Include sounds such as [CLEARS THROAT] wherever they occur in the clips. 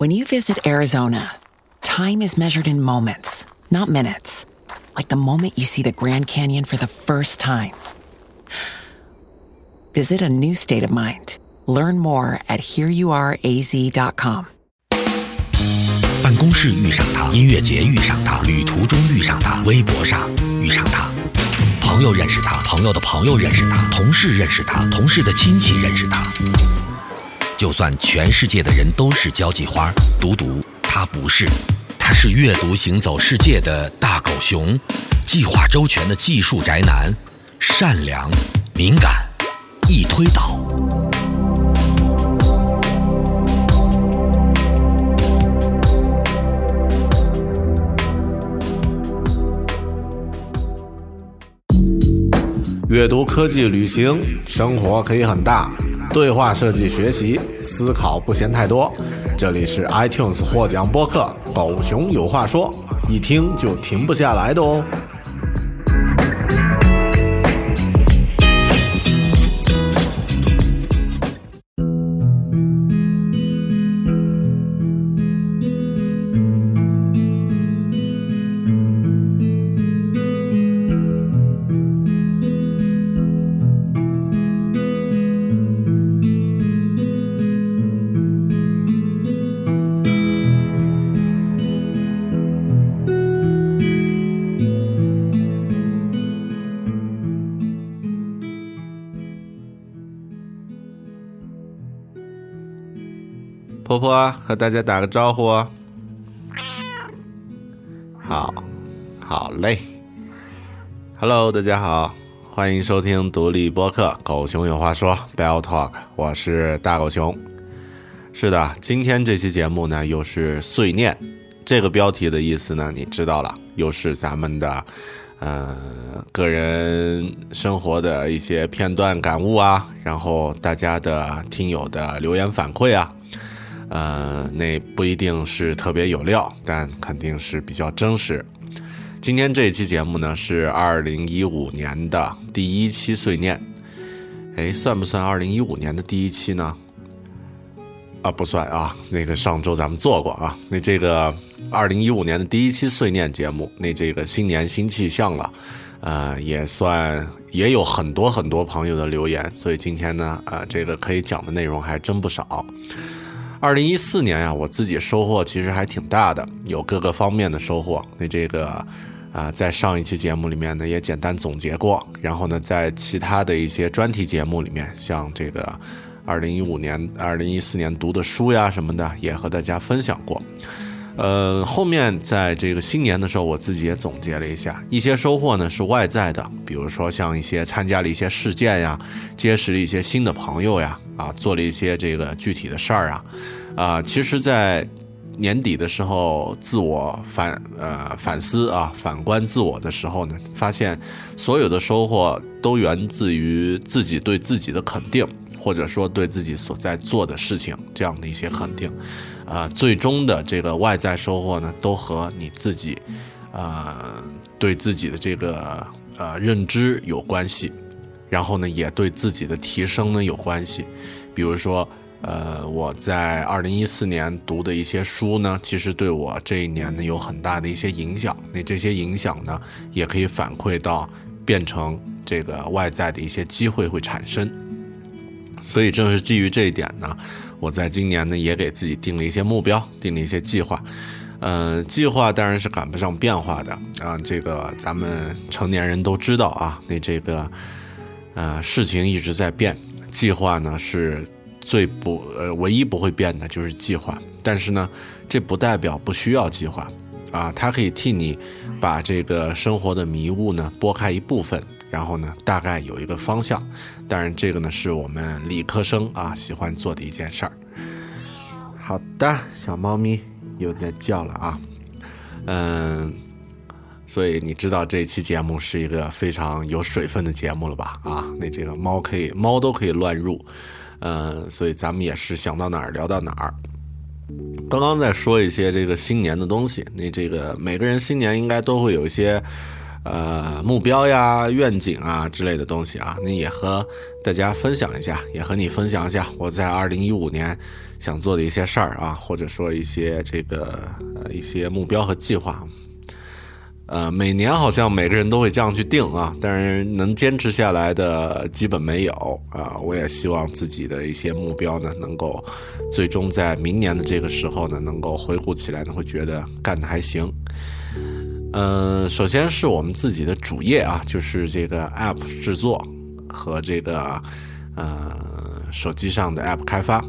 When you visit Arizona, time is measured in moments, not minutes. Like the moment you see the Grand Canyon for the first time. Visit a new state of mind. Learn more at hereyouareaz.com. 办公室遇上他，音乐节遇上他，旅途中遇上他，微博上遇上他，朋友认识他，朋友的朋友认识他，同事认识他，同事的亲戚认识他。 就算全世界的人都是交际花，独独他不是，他是阅读行走世界的大狗熊，计划周全的技术宅男，善良、敏感、易推倒。阅读、科技、旅行，生活可以很大。对话设计、学习、思考不嫌太多。这里是 iTunes 获奖播客《狗熊有话说》，一听就停不下来的哦。婆婆和大家打个招呼。好，好嘞。Hello，大家好，欢迎收听独立播客《狗熊有话说》Bell Talk，我是大狗熊。是的，今天这期节目呢，又是碎念。这个标题的意思呢，你知道了，又是咱们的，呃，个人生活的一些片段感悟啊，然后大家的听友的留言反馈啊。呃，那不一定是特别有料，但肯定是比较真实。今天这一期节目呢，是二零一五年的第一期碎念。哎，算不算二零一五年的第一期呢？啊，不算啊。那个上周咱们做过啊。那这个二零一五年的第一期碎念节目，那这个新年新气象了，呃，也算也有很多很多朋友的留言，所以今天呢，呃，这个可以讲的内容还真不少。二零一四年呀，我自己收获其实还挺大的，有各个方面的收获。那这个啊，在上一期节目里面呢，也简单总结过。然后呢，在其他的一些专题节目里面，像这个二零一五年、二零一四年读的书呀什么的，也和大家分享过。呃，后面在这个新年的时候，我自己也总结了一下，一些收获呢是外在的，比如说像一些参加了一些事件呀，结识了一些新的朋友呀，啊，做了一些这个具体的事儿啊，啊，其实，在年底的时候，自我反呃反思啊，反观自我的时候呢，发现所有的收获都源自于自己对自己的肯定，或者说对自己所在做的事情这样的一些肯定。啊，最终的这个外在收获呢，都和你自己，呃，对自己的这个呃认知有关系，然后呢，也对自己的提升呢有关系。比如说，呃，我在二零一四年读的一些书呢，其实对我这一年呢有很大的一些影响。那这些影响呢，也可以反馈到变成这个外在的一些机会会产生。所以正是基于这一点呢。我在今年呢，也给自己定了一些目标，定了一些计划。嗯，计划当然是赶不上变化的啊。这个咱们成年人都知道啊。那这个，呃，事情一直在变，计划呢是最不呃唯一不会变的，就是计划。但是呢，这不代表不需要计划啊。它可以替你把这个生活的迷雾呢拨开一部分，然后呢，大概有一个方向。当然，这个呢是我们理科生啊喜欢做的一件事儿。好的，小猫咪又在叫了啊，嗯，所以你知道这期节目是一个非常有水分的节目了吧？啊，那这个猫可以，猫都可以乱入，嗯，所以咱们也是想到哪儿聊到哪儿。刚刚在说一些这个新年的东西，那这个每个人新年应该都会有一些。呃，目标呀、愿景啊之类的东西啊，那也和大家分享一下，也和你分享一下我在二零一五年想做的一些事儿啊，或者说一些这个呃一些目标和计划。呃，每年好像每个人都会这样去定啊，但是能坚持下来的基本没有啊。我也希望自己的一些目标呢，能够最终在明年的这个时候呢，能够回顾起来呢，会觉得干的还行。嗯，首先是我们自己的主业啊，就是这个 App 制作和这个呃手机上的 App 开发。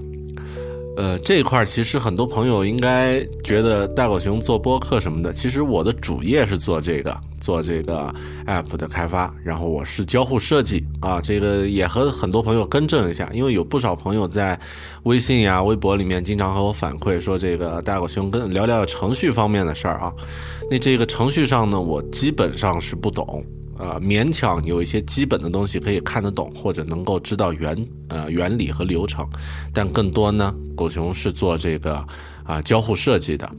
呃，这一块其实很多朋友应该觉得大狗熊做播客什么的，其实我的主业是做这个，做这个 app 的开发，然后我是交互设计啊，这个也和很多朋友更正一下，因为有不少朋友在微信呀、微博里面经常和我反馈说，这个大狗熊跟聊聊程序方面的事儿啊，那这个程序上呢，我基本上是不懂。呃，勉强有一些基本的东西可以看得懂，或者能够知道原呃原理和流程，但更多呢，狗熊是做这个啊交互设计的，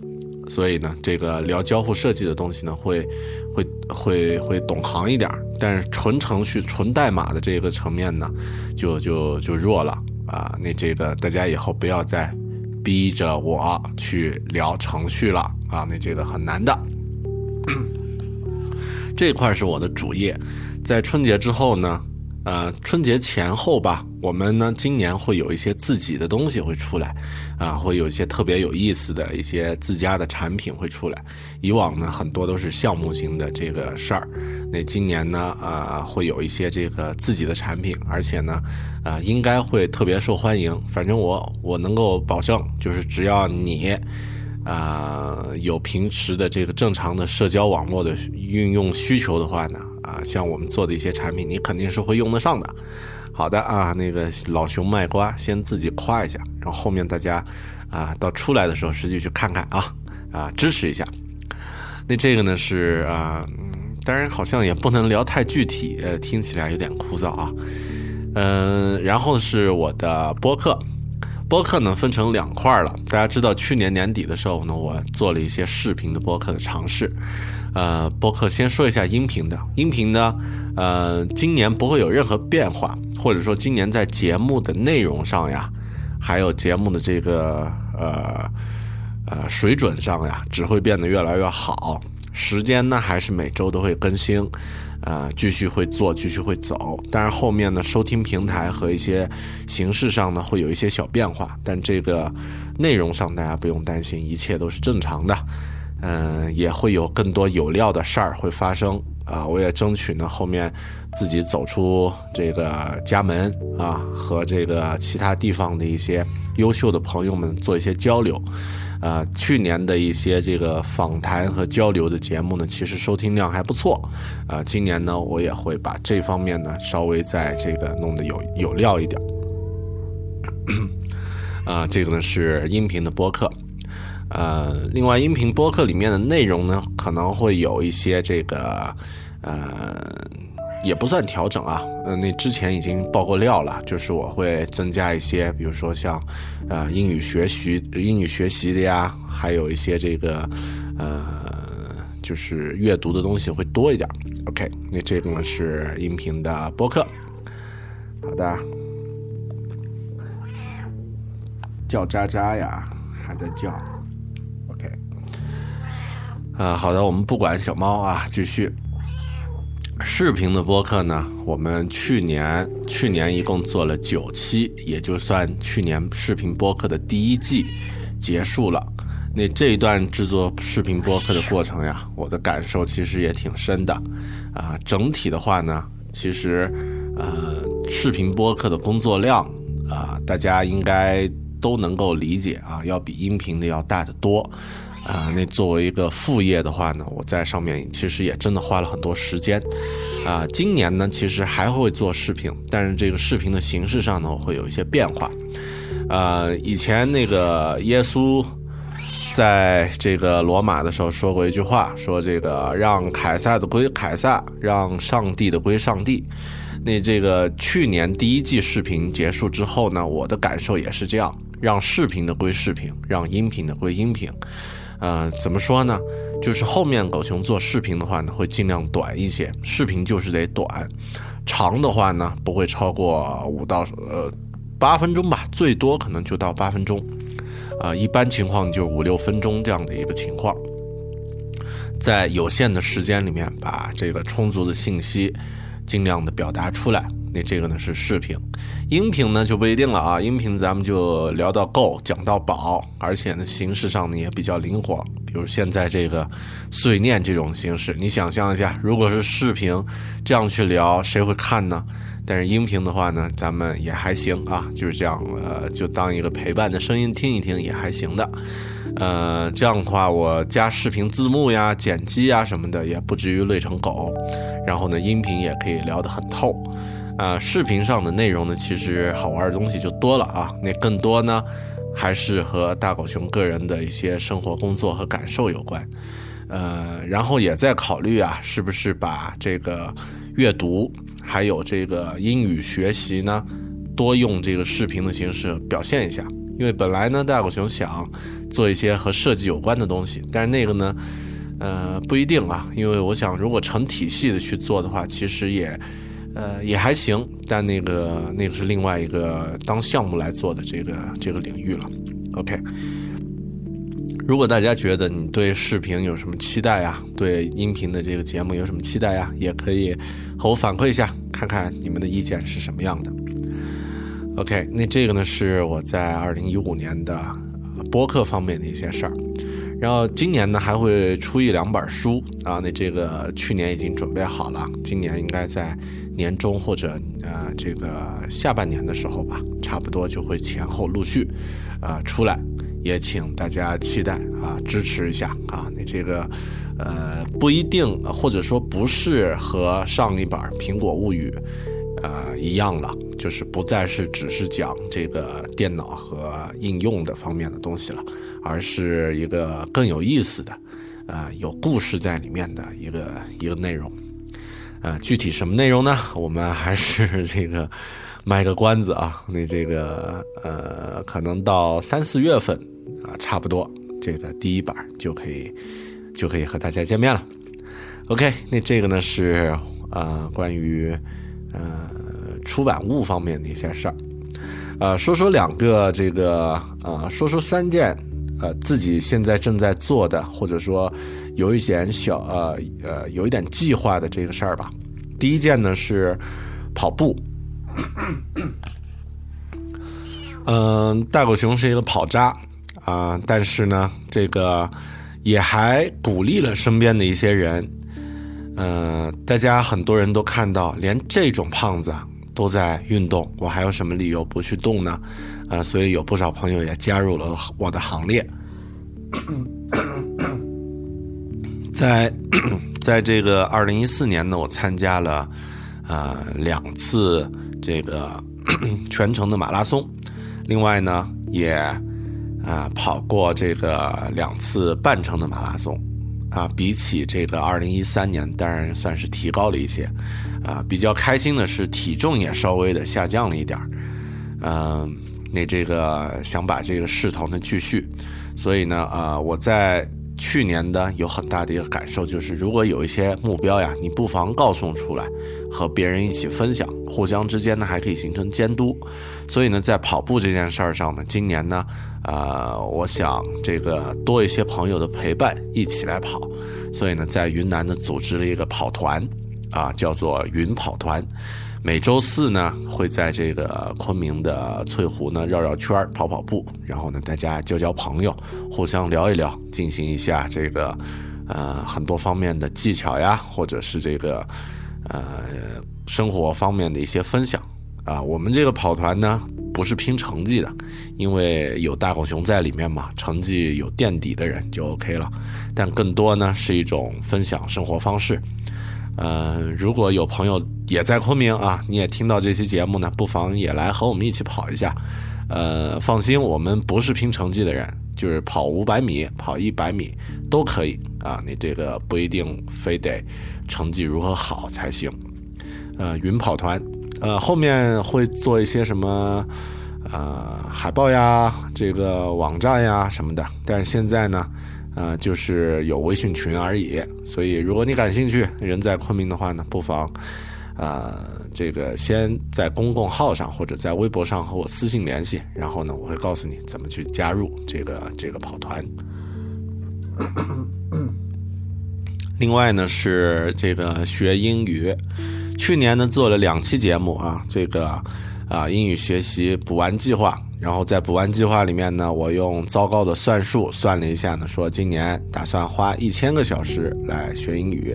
所以呢，这个聊交互设计的东西呢，会会会会懂行一点，但是纯程序、纯代码的这个层面呢，就就就弱了啊。那这个大家以后不要再逼着我去聊程序了啊，那这个很难的。这块是我的主业，在春节之后呢，呃，春节前后吧，我们呢今年会有一些自己的东西会出来，啊，会有一些特别有意思的一些自家的产品会出来。以往呢很多都是项目型的这个事儿，那今年呢，呃，会有一些这个自己的产品，而且呢，啊，应该会特别受欢迎。反正我我能够保证，就是只要你。啊，有平时的这个正常的社交网络的运用需求的话呢，啊，像我们做的一些产品，你肯定是会用得上的。好的啊，那个老熊卖瓜，先自己夸一下，然后后面大家啊，到出来的时候实际去看看啊，啊，支持一下。那这个呢是啊，当然好像也不能聊太具体，呃，听起来有点枯燥啊。嗯，然后是我的播客。播客呢分成两块了，大家知道去年年底的时候呢，我做了一些视频的播客的尝试。呃，播客先说一下音频的，音频呢，呃，今年不会有任何变化，或者说今年在节目的内容上呀，还有节目的这个呃呃水准上呀，只会变得越来越好。时间呢，还是每周都会更新。啊，继续会做，继续会走，但是后面呢，收听平台和一些形式上呢，会有一些小变化，但这个内容上大家不用担心，一切都是正常的。嗯，也会有更多有料的事儿会发生啊，我也争取呢，后面自己走出这个家门啊，和这个其他地方的一些优秀的朋友们做一些交流。啊，去年的一些这个访谈和交流的节目呢，其实收听量还不错。啊，今年呢，我也会把这方面呢稍微在这个弄得有有料一点。啊，这个呢是音频的播客。呃，另外音频播客里面的内容呢，可能会有一些这个呃。也不算调整啊，呃，那之前已经爆过料了，就是我会增加一些，比如说像，呃，英语学习、英语学习的呀，还有一些这个，呃，就是阅读的东西会多一点。OK，那这个呢是音频的播客。好的，叫渣渣呀，还在叫。OK，啊，好的，我们不管小猫啊，继续。视频的播客呢，我们去年去年一共做了九期，也就算去年视频播客的第一季结束了。那这一段制作视频播客的过程呀，我的感受其实也挺深的。啊，整体的话呢，其实呃，视频播客的工作量啊，大家应该都能够理解啊，要比音频的要大得多。啊，那作为一个副业的话呢，我在上面其实也真的花了很多时间。啊，今年呢，其实还会做视频，但是这个视频的形式上呢，会有一些变化。呃，以前那个耶稣在这个罗马的时候说过一句话，说这个让凯撒的归凯撒，让上帝的归上帝。那这个去年第一季视频结束之后呢，我的感受也是这样，让视频的归视频，让音频的归音频。呃，怎么说呢？就是后面狗熊做视频的话呢，会尽量短一些，视频就是得短，长的话呢不会超过五到呃八分钟吧，最多可能就到八分钟，啊，一般情况就五六分钟这样的一个情况，在有限的时间里面把这个充足的信息尽量的表达出来。那这个呢是视频，音频呢就不一定了啊。音频咱们就聊到够，讲到饱，而且呢形式上呢也比较灵活。比如现在这个碎念这种形式，你想象一下，如果是视频这样去聊，谁会看呢？但是音频的话呢，咱们也还行啊，就是这样，呃，就当一个陪伴的声音听一听也还行的。呃，这样的话，我加视频字幕呀、剪辑呀什么的，也不至于累成狗。然后呢，音频也可以聊得很透。啊，视频上的内容呢，其实好玩的东西就多了啊。那更多呢，还是和大狗熊个人的一些生活、工作和感受有关。呃，然后也在考虑啊，是不是把这个阅读还有这个英语学习呢，多用这个视频的形式表现一下。因为本来呢，大狗熊想做一些和设计有关的东西，但是那个呢，呃，不一定啊。因为我想，如果成体系的去做的话，其实也。呃，也还行，但那个那个是另外一个当项目来做的这个这个领域了。OK，如果大家觉得你对视频有什么期待啊，对音频的这个节目有什么期待呀，也可以和我反馈一下，看看你们的意见是什么样的。OK，那这个呢是我在二零一五年的播客方面的一些事儿，然后今年呢还会出一两本书啊，那这个去年已经准备好了，今年应该在。年终或者呃这个下半年的时候吧，差不多就会前后陆续，呃出来，也请大家期待啊，支持一下啊。你这个呃不一定，或者说不是和上一版《苹果物语》呃一样了，就是不再是只是讲这个电脑和应用的方面的东西了，而是一个更有意思的，呃有故事在里面的一个一个内容。啊，具体什么内容呢？我们还是 [LAUGHS] 这个卖个关子啊。那这个呃，可能到三四月份啊，差不多这个第一版就可以就可以和大家见面了。OK，那这个呢是呃关于呃出版物方面的一些事儿。呃，说说两个这个呃，说说三件呃自己现在正在做的，或者说。有一点小呃呃，有一点计划的这个事儿吧。第一件呢是跑步，嗯，大狗熊是一个跑渣啊，但是呢，这个也还鼓励了身边的一些人。嗯，大家很多人都看到，连这种胖子都在运动，我还有什么理由不去动呢？啊，所以有不少朋友也加入了我的行列。在，在这个二零一四年呢，我参加了，呃，两次这个全程的马拉松，另外呢，也啊跑过这个两次半程的马拉松，啊，比起这个二零一三年，当然算是提高了一些，啊，比较开心的是体重也稍微的下降了一点儿，嗯，那这个想把这个势头呢继续，所以呢，啊，我在。去年的有很大的一个感受，就是如果有一些目标呀，你不妨告诉出来，和别人一起分享，互相之间呢还可以形成监督。所以呢，在跑步这件事儿上呢，今年呢，呃，我想这个多一些朋友的陪伴，一起来跑。所以呢，在云南呢组织了一个跑团，啊，叫做云跑团。每周四呢，会在这个昆明的翠湖呢绕绕圈跑跑步，然后呢，大家交交朋友，互相聊一聊，进行一下这个，呃，很多方面的技巧呀，或者是这个，呃，生活方面的一些分享啊。我们这个跑团呢，不是拼成绩的，因为有大狗熊在里面嘛，成绩有垫底的人就 OK 了。但更多呢，是一种分享生活方式。呃，如果有朋友也在昆明啊，你也听到这期节目呢，不妨也来和我们一起跑一下。呃，放心，我们不是拼成绩的人，就是跑五百米、跑一百米都可以啊。你这个不一定非得成绩如何好才行。呃，云跑团，呃，后面会做一些什么呃海报呀、这个网站呀什么的，但是现在呢，呃，就是有微信群而已。所以，如果你感兴趣，人在昆明的话呢，不妨。呃，这个先在公共号上或者在微博上和我私信联系，然后呢，我会告诉你怎么去加入这个这个跑团。[COUGHS] 另外呢是这个学英语，去年呢做了两期节目啊，这个啊英语学习补完计划，然后在补完计划里面呢，我用糟糕的算术算了一下呢，说今年打算花一千个小时来学英语。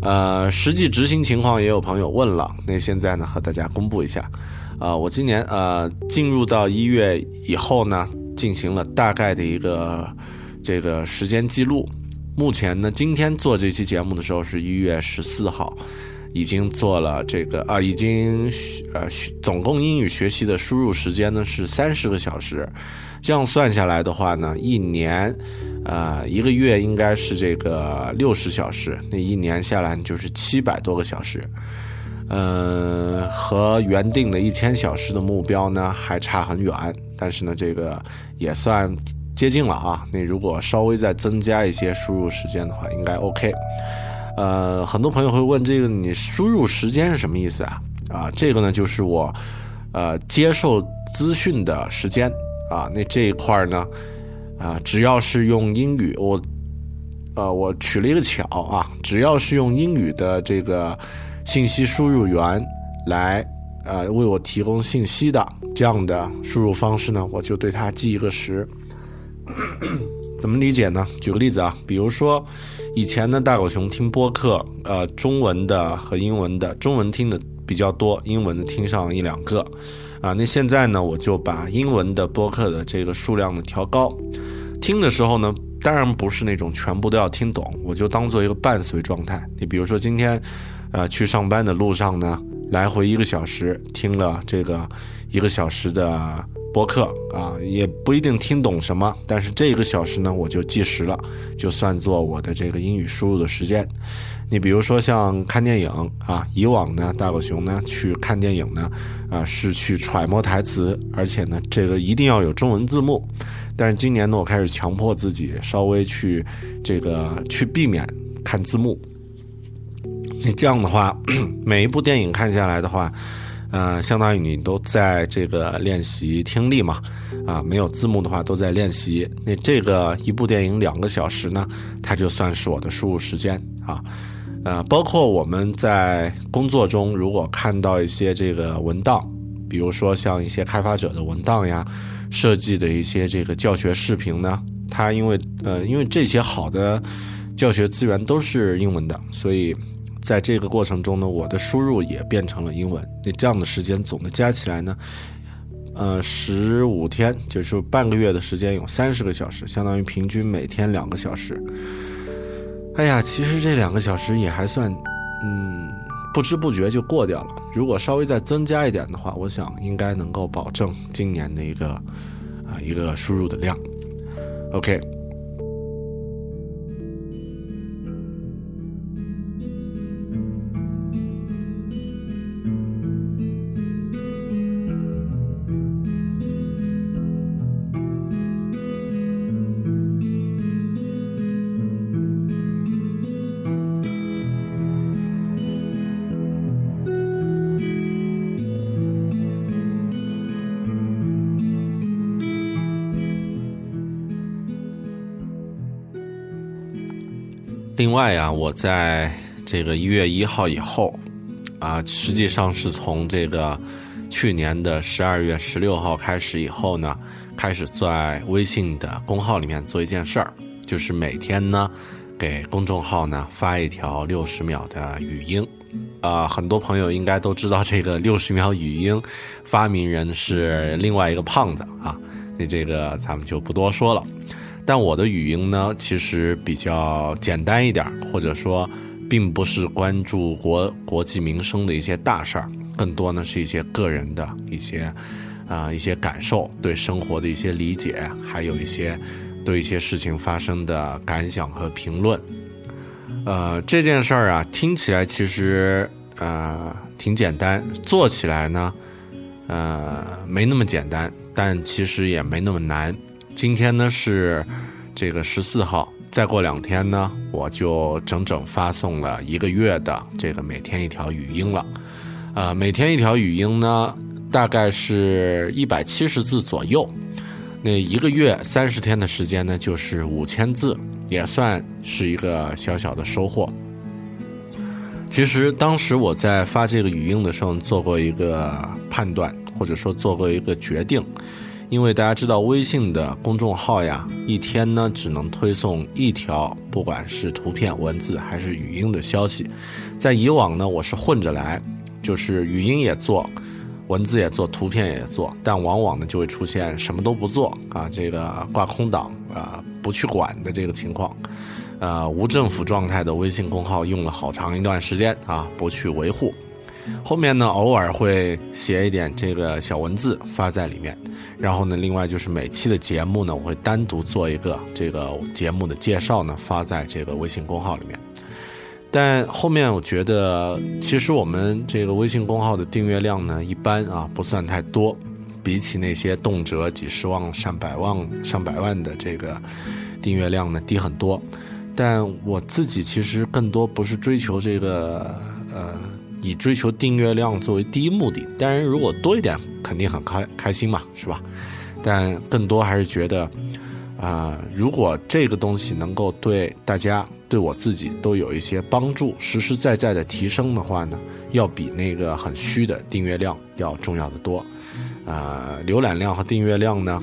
呃，实际执行情况也有朋友问了，那现在呢和大家公布一下，啊，我今年呃进入到一月以后呢，进行了大概的一个这个时间记录，目前呢今天做这期节目的时候是一月十四号，已经做了这个啊，已经呃总共英语学习的输入时间呢是三十个小时，这样算下来的话呢，一年。呃，一个月应该是这个六十小时，那一年下来就是七百多个小时，呃，和原定的一千小时的目标呢还差很远，但是呢，这个也算接近了啊。那如果稍微再增加一些输入时间的话，应该 OK。呃，很多朋友会问这个，你输入时间是什么意思啊？啊，这个呢就是我呃接受资讯的时间啊，那这一块呢。啊，只要是用英语，我，呃，我取了一个巧啊，只要是用英语的这个信息输入源来，呃，为我提供信息的这样的输入方式呢，我就对它记一个时。[COUGHS] 怎么理解呢？举个例子啊，比如说以前呢，大狗熊听播客，呃，中文的和英文的，中文听的比较多，英文的听上一两个。啊，那现在呢，我就把英文的播客的这个数量呢调高，听的时候呢，当然不是那种全部都要听懂，我就当做一个伴随状态。你比如说今天，呃，去上班的路上呢，来回一个小时，听了这个一个小时的播客啊，也不一定听懂什么，但是这个小时呢，我就计时了，就算作我的这个英语输入的时间。你比如说像看电影啊，以往呢，大狗熊呢去看电影呢，啊是去揣摩台词，而且呢这个一定要有中文字幕。但是今年呢，我开始强迫自己稍微去这个去避免看字幕。你这样的话，[CLEARS THROAT] 每一部电影看下来的话，呃，相当于你都在这个练习听力嘛，啊，没有字幕的话都在练习。那这个一部电影两个小时呢，它就算是我的输入时间啊。呃，包括我们在工作中，如果看到一些这个文档，比如说像一些开发者的文档呀，设计的一些这个教学视频呢，它因为呃，因为这些好的教学资源都是英文的，所以在这个过程中呢，我的输入也变成了英文。那这样的时间总的加起来呢，呃，十五天就是半个月的时间，有三十个小时，相当于平均每天两个小时。哎呀，其实这两个小时也还算，嗯，不知不觉就过掉了。如果稍微再增加一点的话，我想应该能够保证今年的一个啊一个输入的量。OK。另外呀，我在这个一月一号以后，啊，实际上是从这个去年的十二月十六号开始以后呢，开始在微信的公号里面做一件事儿，就是每天呢给公众号呢发一条六十秒的语音。啊，很多朋友应该都知道这个六十秒语音发明人是另外一个胖子啊，那这个咱们就不多说了。但我的语音呢，其实比较简单一点，或者说，并不是关注国国际民生的一些大事儿，更多呢是一些个人的一些，啊一些感受，对生活的一些理解，还有一些对一些事情发生的感想和评论。呃，这件事儿啊，听起来其实呃挺简单，做起来呢，呃没那么简单，但其实也没那么难。今天呢是这个十四号，再过两天呢，我就整整发送了一个月的这个每天一条语音了。呃，每天一条语音呢，大概是一百七十字左右。那一个月三十天的时间呢，就是五千字。也算是一个小小的收获。其实当时我在发这个语音的时候，做过一个判断，或者说做过一个决定。因为大家知道，微信的公众号呀，一天呢只能推送一条，不管是图片、文字还是语音的消息。在以往呢，我是混着来，就是语音也做，文字也做，图片也做，但往往呢就会出现什么都不做啊，这个挂空档啊。不去管的这个情况，呃，无政府状态的微信公号用了好长一段时间啊，不去维护。后面呢，偶尔会写一点这个小文字发在里面，然后呢，另外就是每期的节目呢，我会单独做一个这个节目的介绍呢，发在这个微信公号里面。但后面我觉得，其实我们这个微信公号的订阅量呢，一般啊，不算太多。比起那些动辄几十万、上百万、上百万的这个订阅量呢，低很多。但我自己其实更多不是追求这个，呃，以追求订阅量作为第一目的。当然，如果多一点，肯定很开开心嘛，是吧？但更多还是觉得，啊，如果这个东西能够对大家、对我自己都有一些帮助，实实在在的提升的话呢，要比那个很虚的订阅量要重要的多。啊，浏览量和订阅量呢？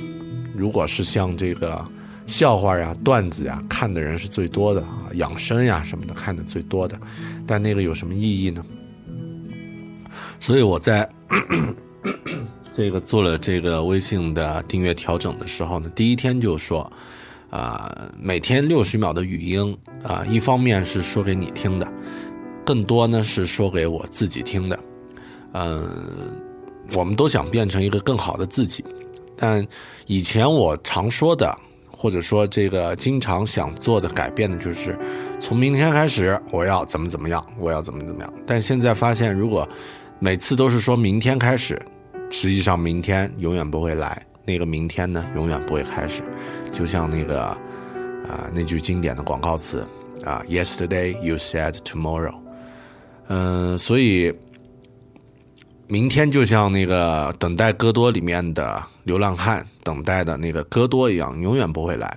如果是像这个笑话呀、段子呀，看的人是最多的啊，养生呀什么的看的最多的，但那个有什么意义呢？所以我在这个做了这个微信的订阅调整的时候呢，第一天就说，啊，每天六十秒的语音啊，一方面是说给你听的，更多呢是说给我自己听的，嗯。我们都想变成一个更好的自己，但以前我常说的，或者说这个经常想做的改变的，就是从明天开始我要怎么怎么样，我要怎么怎么样。但现在发现，如果每次都是说明天开始，实际上明天永远不会来，那个明天呢，永远不会开始。就像那个啊那句经典的广告词啊，Yesterday you said tomorrow，嗯，所以。明天就像那个等待戈多里面的流浪汉等待的那个戈多一样，永远不会来。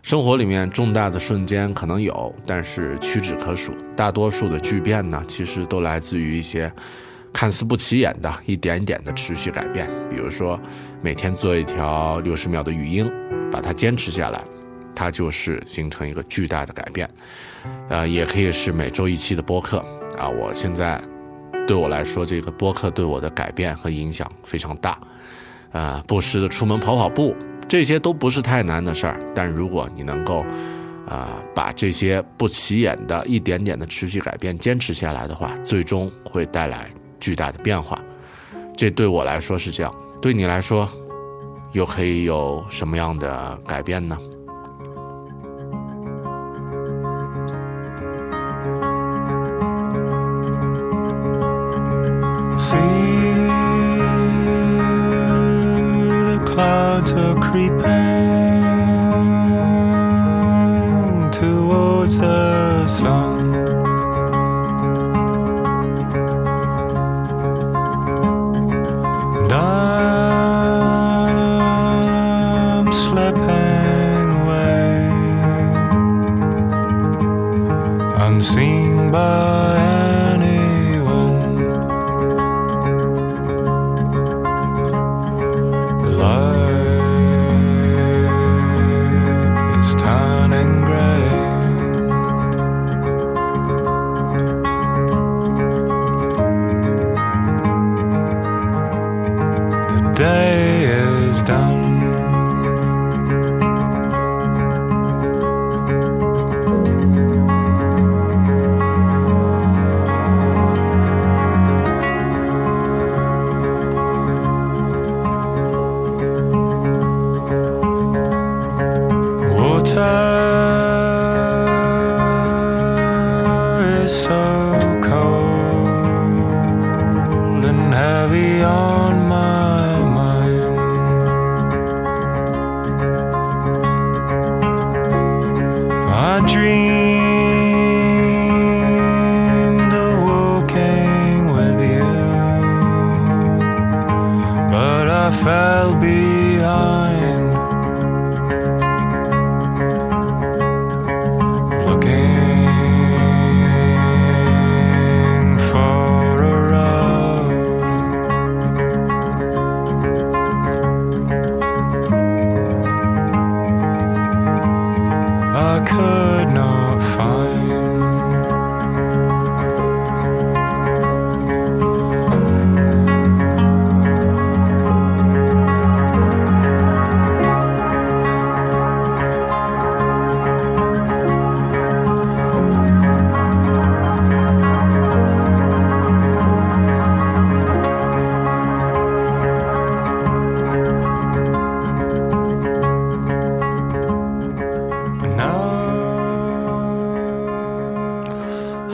生活里面重大的瞬间可能有，但是屈指可数。大多数的巨变呢，其实都来自于一些看似不起眼的一点点的持续改变。比如说，每天做一条六十秒的语音，把它坚持下来，它就是形成一个巨大的改变。呃，也可以是每周一期的播客啊，我现在。对我来说，这个播客对我的改变和影响非常大，呃，不时的出门跑跑步，这些都不是太难的事儿。但如果你能够，啊，把这些不起眼的一点点的持续改变坚持下来的话，最终会带来巨大的变化。这对我来说是这样，对你来说，又可以有什么样的改变呢？Creeping towards the sun.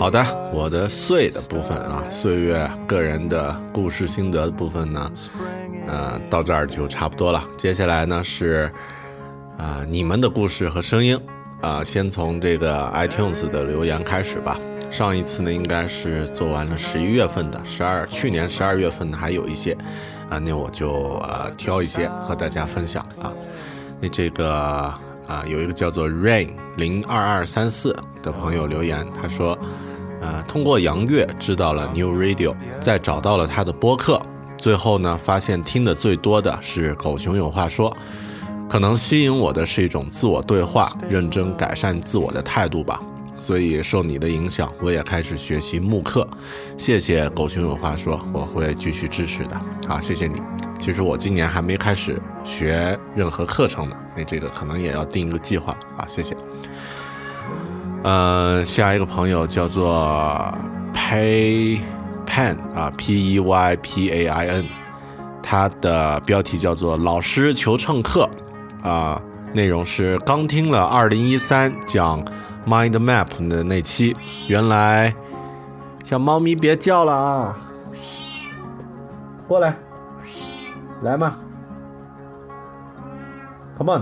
好的，我的岁的部分啊，岁月个人的故事心得的部分呢，呃，到这儿就差不多了。接下来呢是啊、你们的故事和声音啊、先从这个 iTunes 的留言开始吧。上一次呢应该是做完了十一月份的，十二去年十二月份的还有一些啊、那我就呃挑一些和大家分享啊。那这个啊、有一个叫做 Rain 零二二三四的朋友留言，他说，呃，通过杨月知道了 New Radio，再找到了他的播客，最后呢发现听的最多的是狗熊有话说，可能吸引我的是一种自我对话、认真改善自我的态度吧。所以受你的影响，我也开始学习慕课。谢谢狗熊有话说，我会继续支持的。好，谢谢你。其实我今年还没开始学任何课程呢，那这个可能也要定一个计划啊。谢谢。呃，下一个朋友叫做 Pay Pan 啊，P E Y P A I N，他的标题叫做“老师求蹭课”，啊，内容是刚听了二零一三讲 Mind Map 的那期，原来小猫咪别叫了啊，过来，来嘛，Come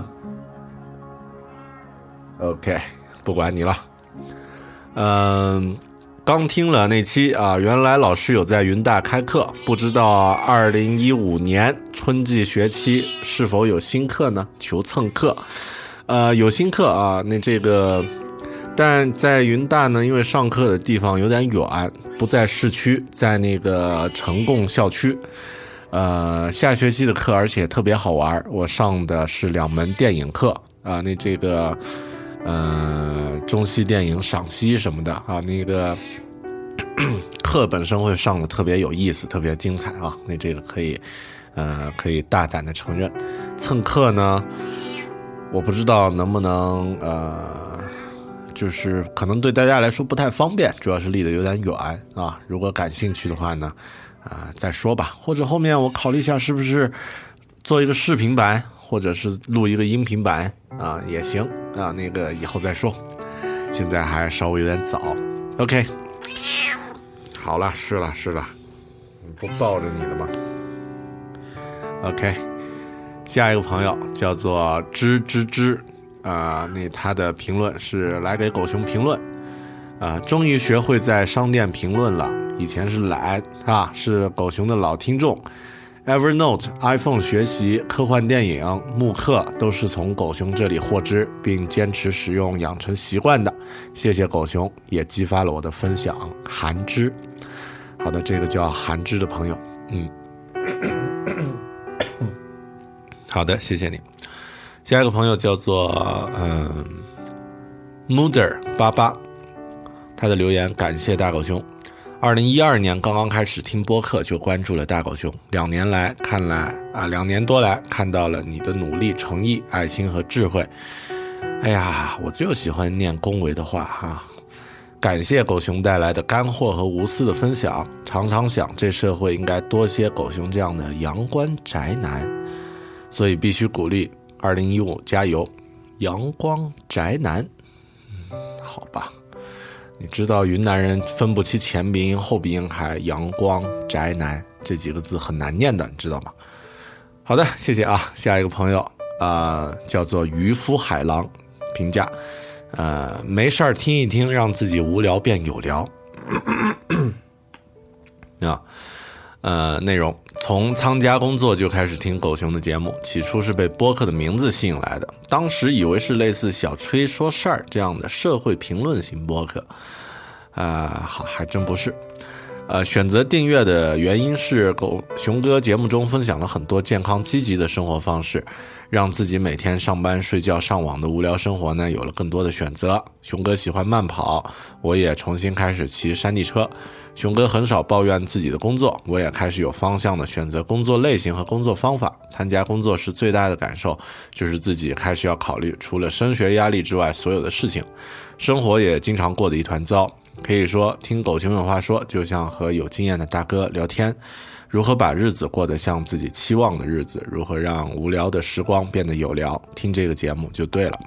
on，OK，、不管你了。嗯，刚听了那期啊，原来老师有在云大开课，不知道二零一五年春季学期是否有新课呢？求蹭课，呃，有新课啊，那这个，但在云大呢，因为上课的地方有点远，不在市区，在那个成贡校区。呃，下学期的课，而且特别好玩。我上的是两门电影课啊，那这个，呃，中西电影赏析什么的啊，那个 [CLEARS THROAT] 课本身会上的特别有意思，特别精彩啊。那这个可以，呃，可以大胆的承认，蹭课呢，我不知道能不能呃。就是可能对大家来说不太方便，主要是离得有点远啊。如果感兴趣的话呢，啊、再说吧。或者后面我考虑一下，是不是做一个视频版，或者是录一个音频版啊，也行啊。那个以后再说，现在还稍微有点早。OK，好了，是了是了，不抱着你的吗？OK，下一个朋友叫做吱吱吱。啊、那他的评论是来给狗熊评论，啊、终于学会在商店评论了，以前是懒啊，是狗熊的老听众。Evernote、iPhone 学习、科幻电影、慕课都是从狗熊这里获知，并坚持使用养成习惯的。谢谢狗熊，也激发了我的分享。韩之，好的，这个叫韩之的朋友，嗯，[COUGHS] 好的，谢谢你。下一个朋友叫做嗯 Muder 八八，他的留言感谢大狗熊。二零一二年刚刚开始听播客就关注了大狗熊，两年来看来啊，两年多来看到了你的努力、诚意、爱心和智慧。哎呀，我就喜欢念恭维的话哈、感谢狗熊带来的干货和无私的分享，常常想这社会应该多些狗熊这样的阳关宅男，所以必须鼓励。二零一五加油！阳光宅男，嗯，好吧。你知道云南人分不清前鼻音后鼻音，还阳光宅男这几个字很难念的，你知道吗？好的，谢谢啊。下一个朋友啊、叫做渔夫海狼，评价，呃，没事儿听一听，让自己无聊变有聊。[COUGHS] 啊，呃，内容从参加工作就开始听狗熊的节目，起初是被播客的名字吸引来的，当时以为是类似小崔说事儿这样的社会评论型播客，啊、好，还真不是。呃，选择订阅的原因是狗熊哥节目中分享了很多健康积极的生活方式，让自己每天上班、睡觉、上网的无聊生活呢有了更多的选择。熊哥喜欢慢跑，我也重新开始骑山地车。熊哥很少抱怨自己的工作，我也开始有方向的选择工作类型和工作方法。参加工作时最大的感受就是自己开始要考虑除了升学压力之外所有的事情，生活也经常过得一团糟。可以说，听狗熊有话说，就像和有经验的大哥聊天，如何把日子过得像自己期望的日子，如何让无聊的时光变得有聊，听这个节目就对了。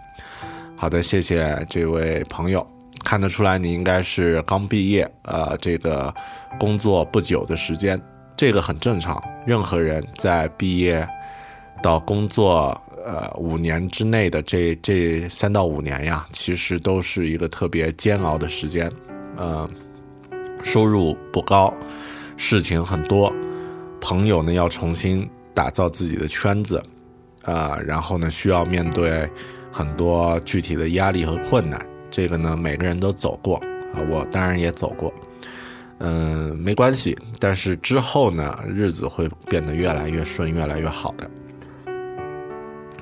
好的，谢谢这位朋友。看得出来，你应该是刚毕业，呃，这个工作不久的时间，这个很正常。任何人在毕业到工作呃五年之内的这这三到五年呀，其实都是一个特别煎熬的时间。呃，收入不高，事情很多，朋友呢要重新打造自己的圈子，啊、然后呢需要面对很多具体的压力和困难。这个呢每个人都走过啊、我当然也走过。嗯，没关系，但是之后呢，日子会变得越来越顺，越来越好的。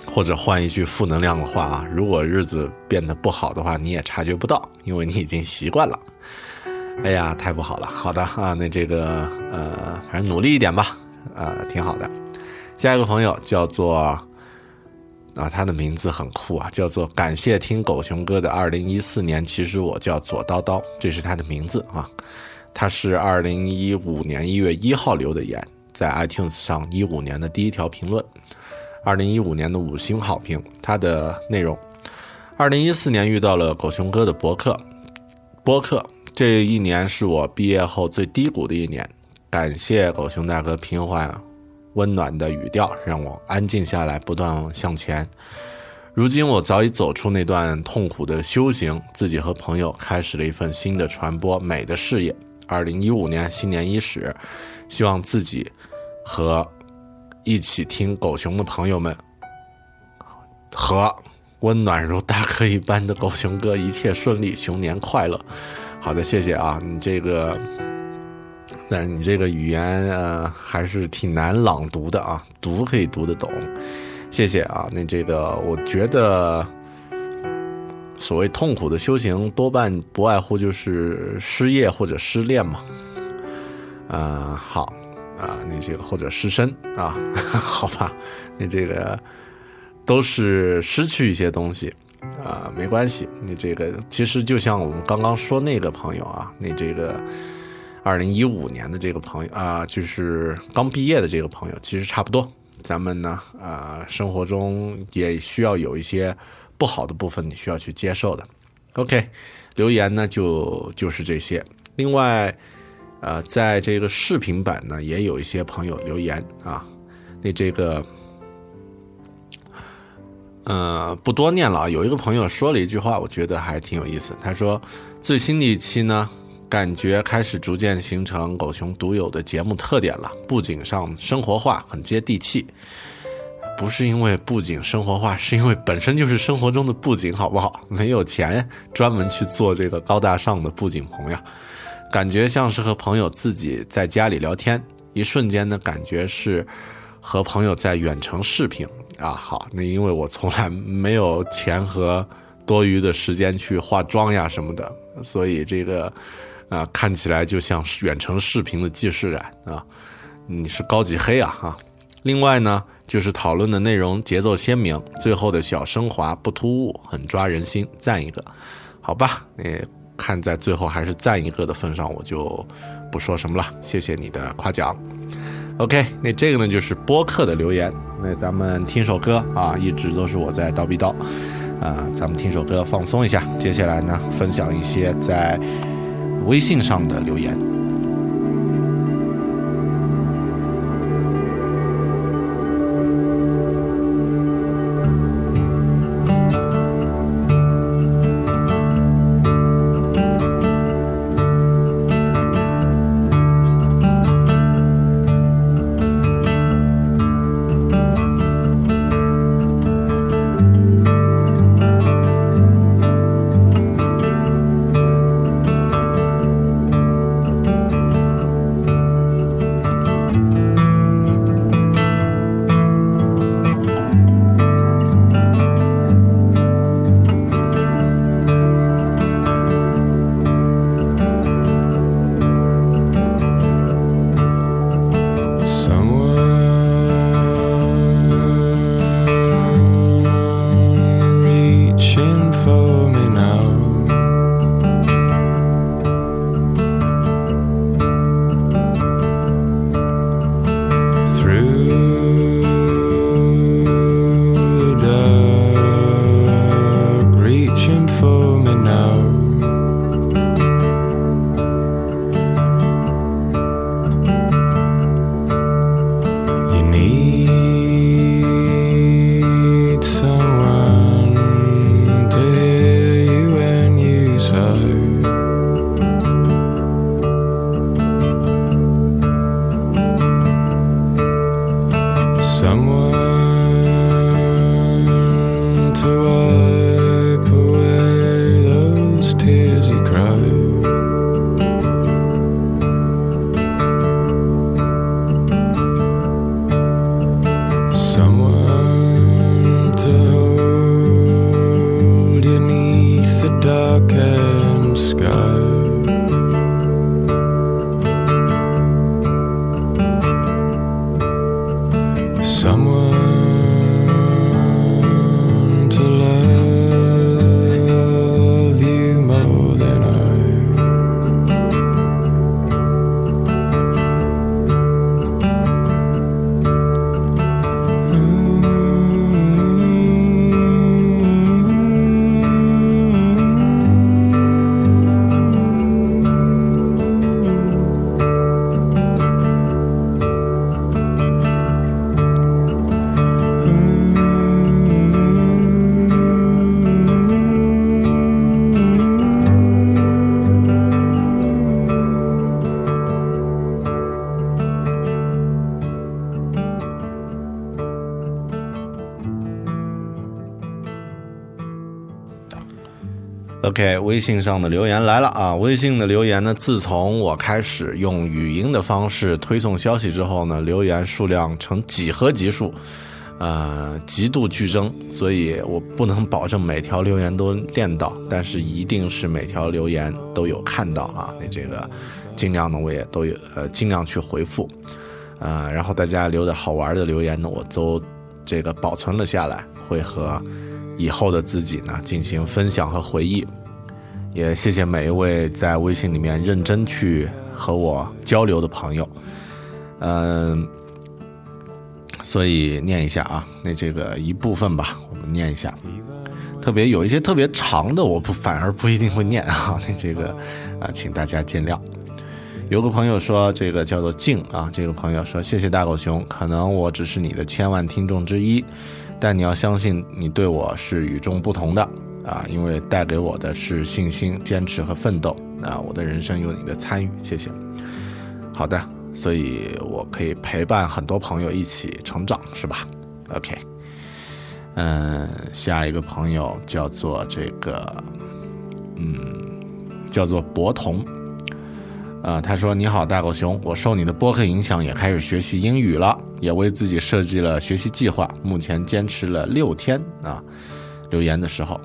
或者换一句负能量的话啊，如果日子变得不好的话，你也察觉不到，因为你已经习惯了。哎呀，太不好了。好的啊，那这个呃，反正努力一点吧，啊、挺好的。下一个朋友叫做啊，他的名字很酷啊，叫做感谢听狗熊哥的二零一四年，其实我叫左叨叨，这是他的名字啊。他是二零一五年一月一号留的言，在 iTunes 上一五年的第一条评论，二零一五年的五星好评。他的内容：二零一四年遇到了狗熊哥的博客，播客这一年是我毕业后最低谷的一年，感谢狗熊大哥平缓温暖的语调，让我安静下来，不断向前。如今我早已走出那段痛苦的修行，自己和朋友开始了一份新的传播美的事业。二零一五年新年伊始，希望自己和一起听狗熊的朋友们和温暖如大哥一般的狗熊哥一切顺利，熊年快乐。好的，谢谢啊，你这个，那你这个语言呃还是挺难朗读的啊，读可以读得懂，谢谢啊。那这个我觉得，所谓痛苦的修行，多半不外乎就是失业或者失恋嘛。啊、好啊，你这个或者失身啊，[LAUGHS] 好吧，你这个都是失去一些东西。啊、没关系，你这个其实就像我们刚刚说那个朋友啊，你这个二零一五年的这个朋友啊、就是刚毕业的这个朋友，其实差不多。咱们呢，啊、生活中也需要有一些不好的部分，你需要去接受的。OK，留言呢就就是这些。另外，呃，在这个视频版呢，也有一些朋友留言啊，那这个。呃，不多念了。有一个朋友说了一句话，我觉得还挺有意思。他说，最新的一期呢，感觉开始逐渐形成狗熊独有的节目特点了，布景上生活化，很接地气。不是因为布景生活化，是因为本身就是生活中的布景，好不好？没有钱专门去做这个高大上的布景棚呀，感觉像是和朋友自己在家里聊天，一瞬间呢，感觉是和朋友在远程视频啊。好，那因为我从来没有钱和多余的时间去化妆呀什么的，所以这个啊看起来就像是远程视频的既视感啊。你是高级黑啊哈。另外呢，就是讨论的内容节奏鲜明，最后的小升华不突兀，很抓人心，赞一个。好吧，你看在最后还是赞一个的份上，我就不说什么了，谢谢你的夸奖。OK，那这个呢就是播客的留言。那咱们听首歌啊，一直都是我在叨逼叨。啊、咱们听首歌放松一下。接下来呢，分享一些在微信上的留言。微信上的留言来了啊！微信的留言呢，自从我开始用语音的方式推送消息之后呢，留言数量呈几何级数，呃，极度剧增，所以我不能保证每条留言都练到，但是一定是每条留言都有看到啊。那这个尽量呢，我也都有呃尽量去回复，呃，然后大家留的好玩的留言呢，我都这个保存了下来，会和以后的自己呢进行分享和回忆。也谢谢每一位在微信里面认真去和我交流的朋友，嗯、所以念一下啊，那这个一部分吧，我们念一下。特别有一些特别长的，我不反而不一定会念啊，那这个啊，请大家见谅。有个朋友说，这个叫做静啊，这个朋友说，谢谢大狗熊，可能我只是你的千万听众之一，但你要相信，你对我是与众不同的啊，因为带给我的是信心、坚持和奋斗啊，我的人生有你的参与，谢谢。好的，所以我可以陪伴很多朋友一起成长，是吧？OK，嗯，下一个朋友叫做这个，嗯，叫做博童。啊，他说：“你好，大狗熊，我受你的播客影响，也开始学习英语了，也为自己设计了学习计划，目前坚持了六天啊。”留言的时候，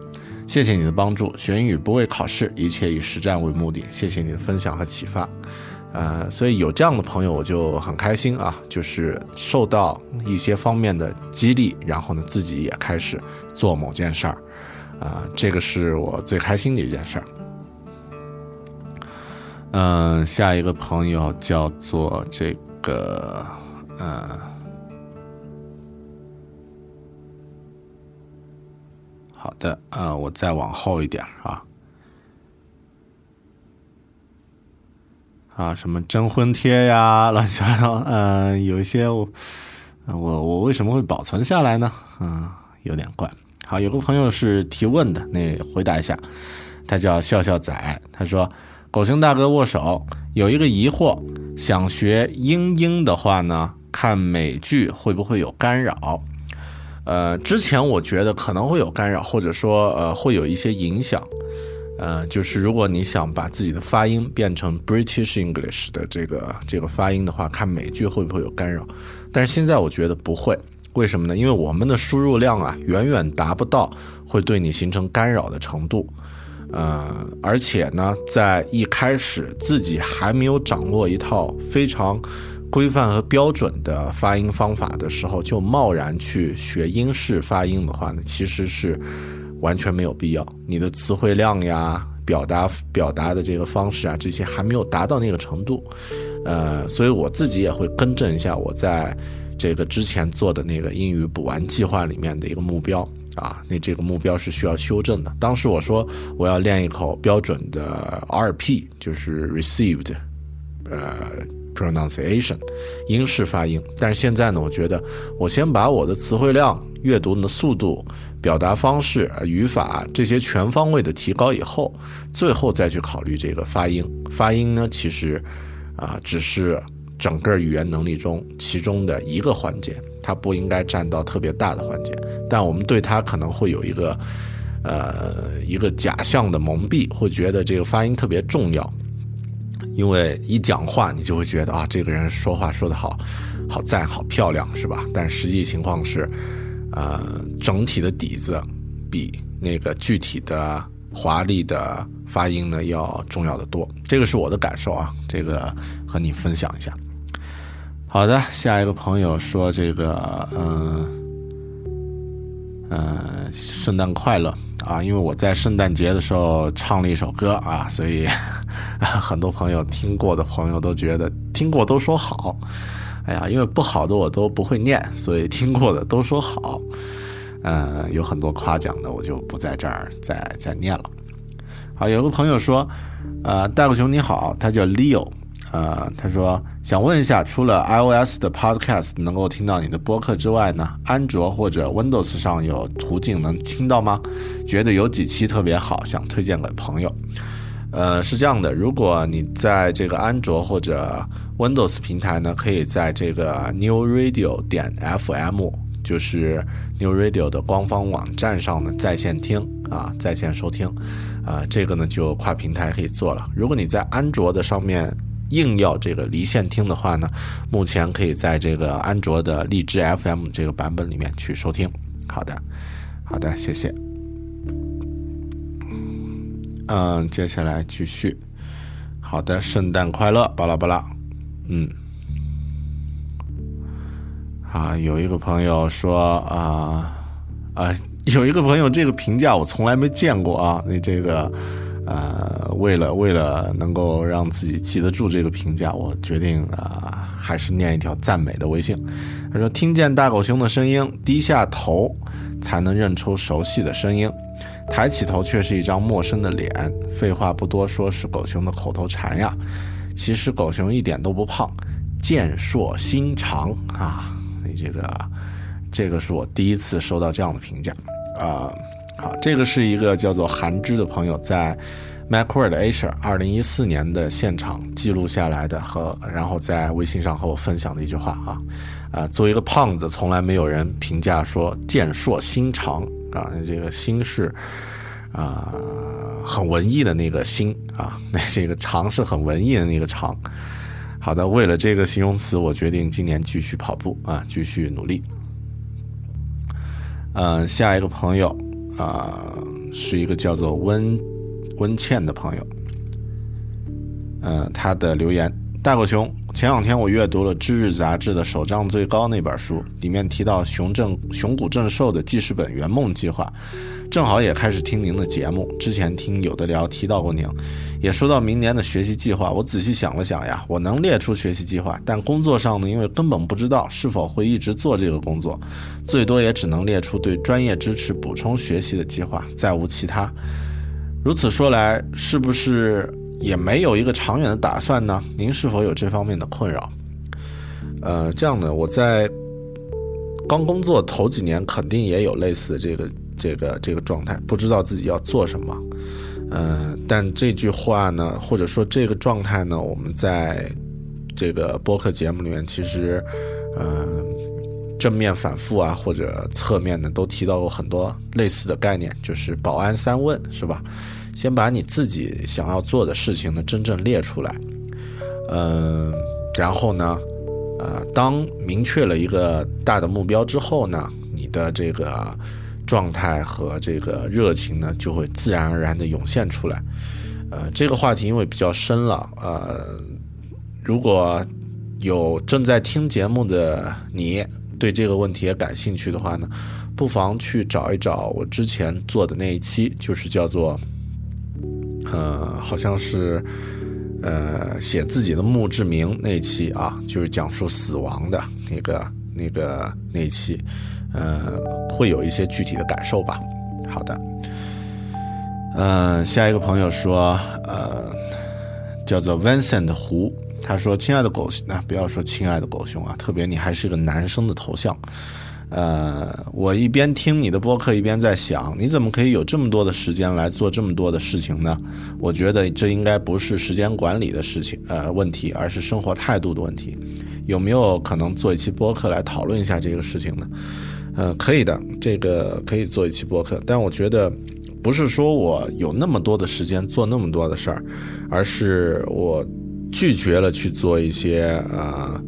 谢谢你的帮助。学英语不为考试，一切以实战为目的。谢谢你的分享和启发。呃，所以有这样的朋友，我就很开心啊，就是受到一些方面的激励，然后呢，自己也开始做某件事儿，啊、这个是我最开心的一件事儿。嗯、下一个朋友叫做这个，呃，好的，呃，我再往后一点啊。啊，什么征婚贴呀，[LAUGHS] 乱七八糟，嗯，有一些我，我我为什么会保存下来呢？嗯，有点怪。好，有个朋友是提问的，那回答一下，他叫笑笑仔，他说：“狗熊大哥握手，有一个疑惑，想学英英的话呢，看美剧会不会有干扰？呃，之前我觉得可能会有干扰，或者说呃会有一些影响。”呃，就是如果你想把自己的发音变成 British English 的这个这个发音的话，看美剧会不会有干扰？但是现在我觉得不会，为什么呢？因为我们的输入量啊，远远达不到会对你形成干扰的程度。呃，而且呢，在一开始自己还没有掌握一套非常规范和标准的发音方法的时候，就贸然去学英式发音的话呢，其实是。完全没有必要，你的词汇量呀、表达表达的这个方式啊，这些还没有达到那个程度，呃，所以我自己也会更正一下我在这个之前做的那个英语补完计划里面的一个目标啊，那这个目标是需要修正的。当时我说我要练一口标准的 RP，就是 Received，呃，Pronunciation，英式发音。但是现在呢，我觉得我先把我的词汇量、阅读的速度。表达方式、语法这些全方位的提高以后，最后再去考虑这个发音。发音呢，其实，啊，只是整个语言能力中其中的一个环节，它不应该占到特别大的环节。但我们对它可能会有一个，呃，一个假象的蒙蔽，会觉得这个发音特别重要。因为一讲话，你就会觉得啊，这个人说话说得好，好赞，好漂亮，是吧？但实际情况是。呃，整体的底子比那个具体的华丽的发音呢要重要的多，这个是我的感受啊，这个和你分享一下。好的，下一个朋友说这个，嗯嗯，圣诞快乐啊！因为我在圣诞节的时候唱了一首歌啊，所以 [LAUGHS] 很多朋友听过的朋友都觉得听过都说好。哎呀，因为不好的我都不会念，所以听过的都说好。呃，有很多夸奖的，我就不在这儿再再念了。好，有个朋友说，呃，大狗熊你好，他叫 Leo，呃，他说想问一下，除了 iOS 的 Podcast 能够听到你的播客之外呢，安卓或者 Windows 上有途径能听到吗？觉得有几期特别好，想推荐给朋友。呃，是这样的，如果你在这个安卓或者 Windows 平台呢，可以在这个 New Radio 点 FM，就是 New Radio 的官方网站上呢在线听啊，在线收听，啊，这个呢就跨平台可以做了。如果你在安卓的上面硬要这个离线听的话呢，目前可以在这个安卓的荔枝 FM 这个版本里面去收听。好的，好的，谢谢。嗯，接下来继续。好的，圣诞快乐，巴拉巴拉。嗯，啊，有一个朋友说啊啊，有一个朋友这个评价我从来没见过啊。那这个呃，为了为了能够让自己记得住这个评价，我决定啊，还是念一条赞美的微信。他说：“听见大狗熊的声音，低下头才能认出熟悉的声音。”抬起头却是一张陌生的脸。废话不多说，是狗熊的口头禅呀。其实狗熊一点都不胖，健硕心长啊。你这个，这个是我第一次收到这样的评价啊。好，这个是一个叫做韩之的朋友在 Macworld Asia 二零一四年的现场记录下来的，和然后在微信上和我分享的一句话啊。啊，作为一个胖子，从来没有人评价说健硕心长。啊，这个心是啊，很文艺的那个心啊，那 [LAUGHS] 这个长是很文艺的那个长。好的，为了这个形容词，我决定今年继续跑步啊，继续努力。嗯，下一个朋友啊，是一个叫做温温倩的朋友。嗯，他的留言：大狗熊前两天我阅读了《知日》杂志的首仗最高那本书，里面提到熊正熊谷正寿的记事本圆梦计划，正好也开始听您的节目。之前听有的聊提到过您，也说到明年的学习计划。我仔细想了想呀，我能列出学习计划，但工作上呢，因为根本不知道是否会一直做这个工作，最多也只能列出对专业支持补充学习的计划，再无其他。如此说来，是不是？也没有一个长远的打算呢？您是否有这方面的困扰？呃，这样的，我在刚工作头几年，肯定也有类似的这个这个这个状态，不知道自己要做什么。嗯，但这句话呢，或者说这个状态呢，我们在这个播客节目里面，其实，嗯，正面反复啊，或者侧面呢，都提到过很多类似的概念，就是保安三问，是吧？先把你自己想要做的事情呢真正列出来，嗯，然后呢，呃，当明确了一个大的目标之后呢，你的这个状态和这个热情呢就会自然而然的涌现出来。呃，这个话题因为比较深了，呃，如果有正在听节目的你对这个问题也感兴趣的话呢，不妨去找一找我之前做的那一期，就是叫做。呃，好像是，呃，写自己的墓志铭那期啊，就是讲述死亡的那个、那个那期，呃，会有一些具体的感受吧。好的，呃，下一个朋友说，呃，叫做 Vincent 胡，他说：“亲爱的狗熊，那不要说亲爱的狗熊啊，特别你还是个男生的头像。”呃，我一边听你的播客，一边在想，你怎么可以有这么多的时间来做这么多的事情呢？我觉得这应该不是时间管理的事情，呃，问题，而是生活态度的问题。有没有可能做一期播客来讨论一下这个事情呢？呃，可以的，这个可以做一期播客，但我觉得不是说我有那么多的时间做那么多的事儿，而是我拒绝了去做一些呃。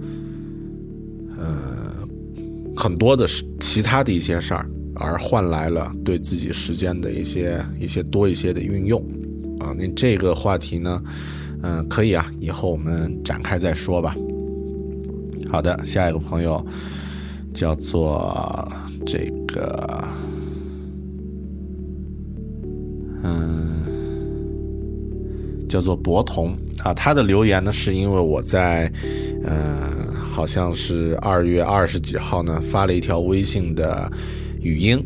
很多的其他的一些事儿，而换来了对自己时间的一些一些多一些的运用，啊，那这个话题呢，嗯，可以啊，以后我们展开再说吧。好的，下一个朋友叫做这个，嗯，叫做博同啊，他的留言呢是因为我在，嗯。好像是二月二十几号呢，发了一条微信的语音，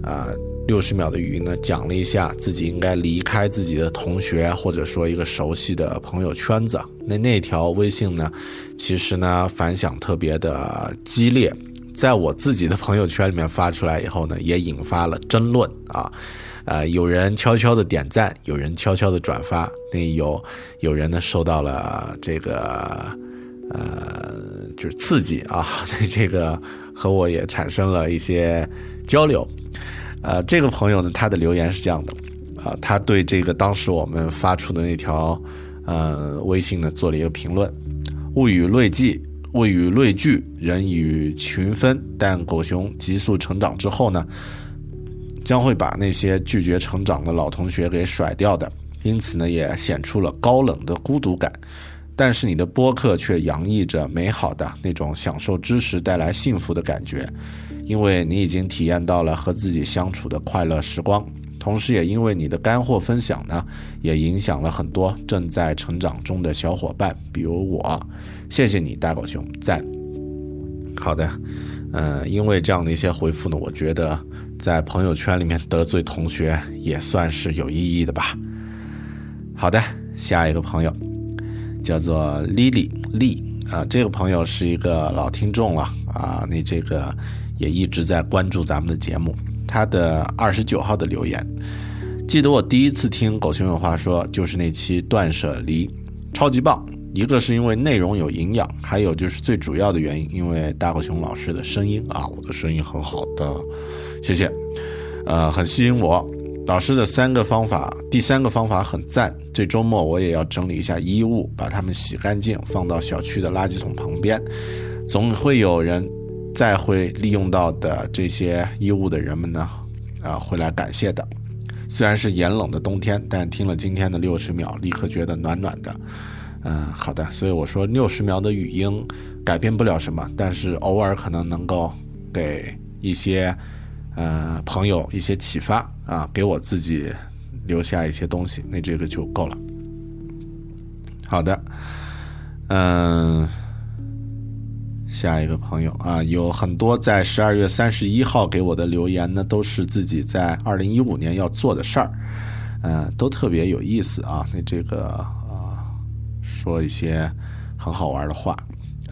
啊，六十秒的语音呢，讲了一下自己应该离开自己的同学或者说一个熟悉的朋友圈子。那那条微信呢，其实呢反响特别的激烈，在我自己的朋友圈里面发出来以后呢，也引发了争论啊，呃，有人悄悄的点赞，有人悄悄的转发，那有有人呢收到了这个。呃，就是刺激啊，[LAUGHS] 这个和我也产生了一些交流。呃，这个朋友呢，他的留言是这样的，啊，他对这个当时我们发出的那条呃微信呢做了一个评论：物以类聚，物以类聚，人以群分。但狗熊急速成长之后呢，将会把那些拒绝成长的老同学给甩掉的，因此呢，也显出了高冷的孤独感。但是你的播客却洋溢着美好的那种享受知识带来幸福的感觉，因为你已经体验到了和自己相处的快乐时光，同时也因为你的干货分享呢，也影响了很多正在成长中的小伙伴，比如我。谢谢你，大狗熊，赞。好的，嗯，因为这样的一些回复呢，我觉得在朋友圈里面得罪同学也算是有意义的吧。好的，下一个朋友。叫做 Lily 丽啊，这个朋友是一个老听众了啊，你这个也一直在关注咱们的节目。他的二十九号的留言，记得我第一次听狗熊有话说，就是那期断舍离，超级棒。一个是因为内容有营养，还有就是最主要的原因，因为大狗熊老师的声音啊，我的声音很好的，谢谢，呃，很吸引我。老师的三个方法，第三个方法很赞。这周末我也要整理一下衣物，把它们洗干净，放到小区的垃圾桶旁边。总会有人再会利用到的这些衣物的人们呢，啊，会来感谢的。虽然是炎冷的冬天，但听了今天的六十秒，立刻觉得暖暖的。嗯，好的。所以我说六十秒的语音改变不了什么，但是偶尔可能能够给一些呃朋友一些启发啊，给我自己留下一些东西，那这个就够了。好的，嗯。下一个朋友啊，有很多在十二月三十一号给我的留言呢，都是自己在二零一五年要做的事儿，嗯，都特别有意思啊。那这个啊，说一些很好玩的话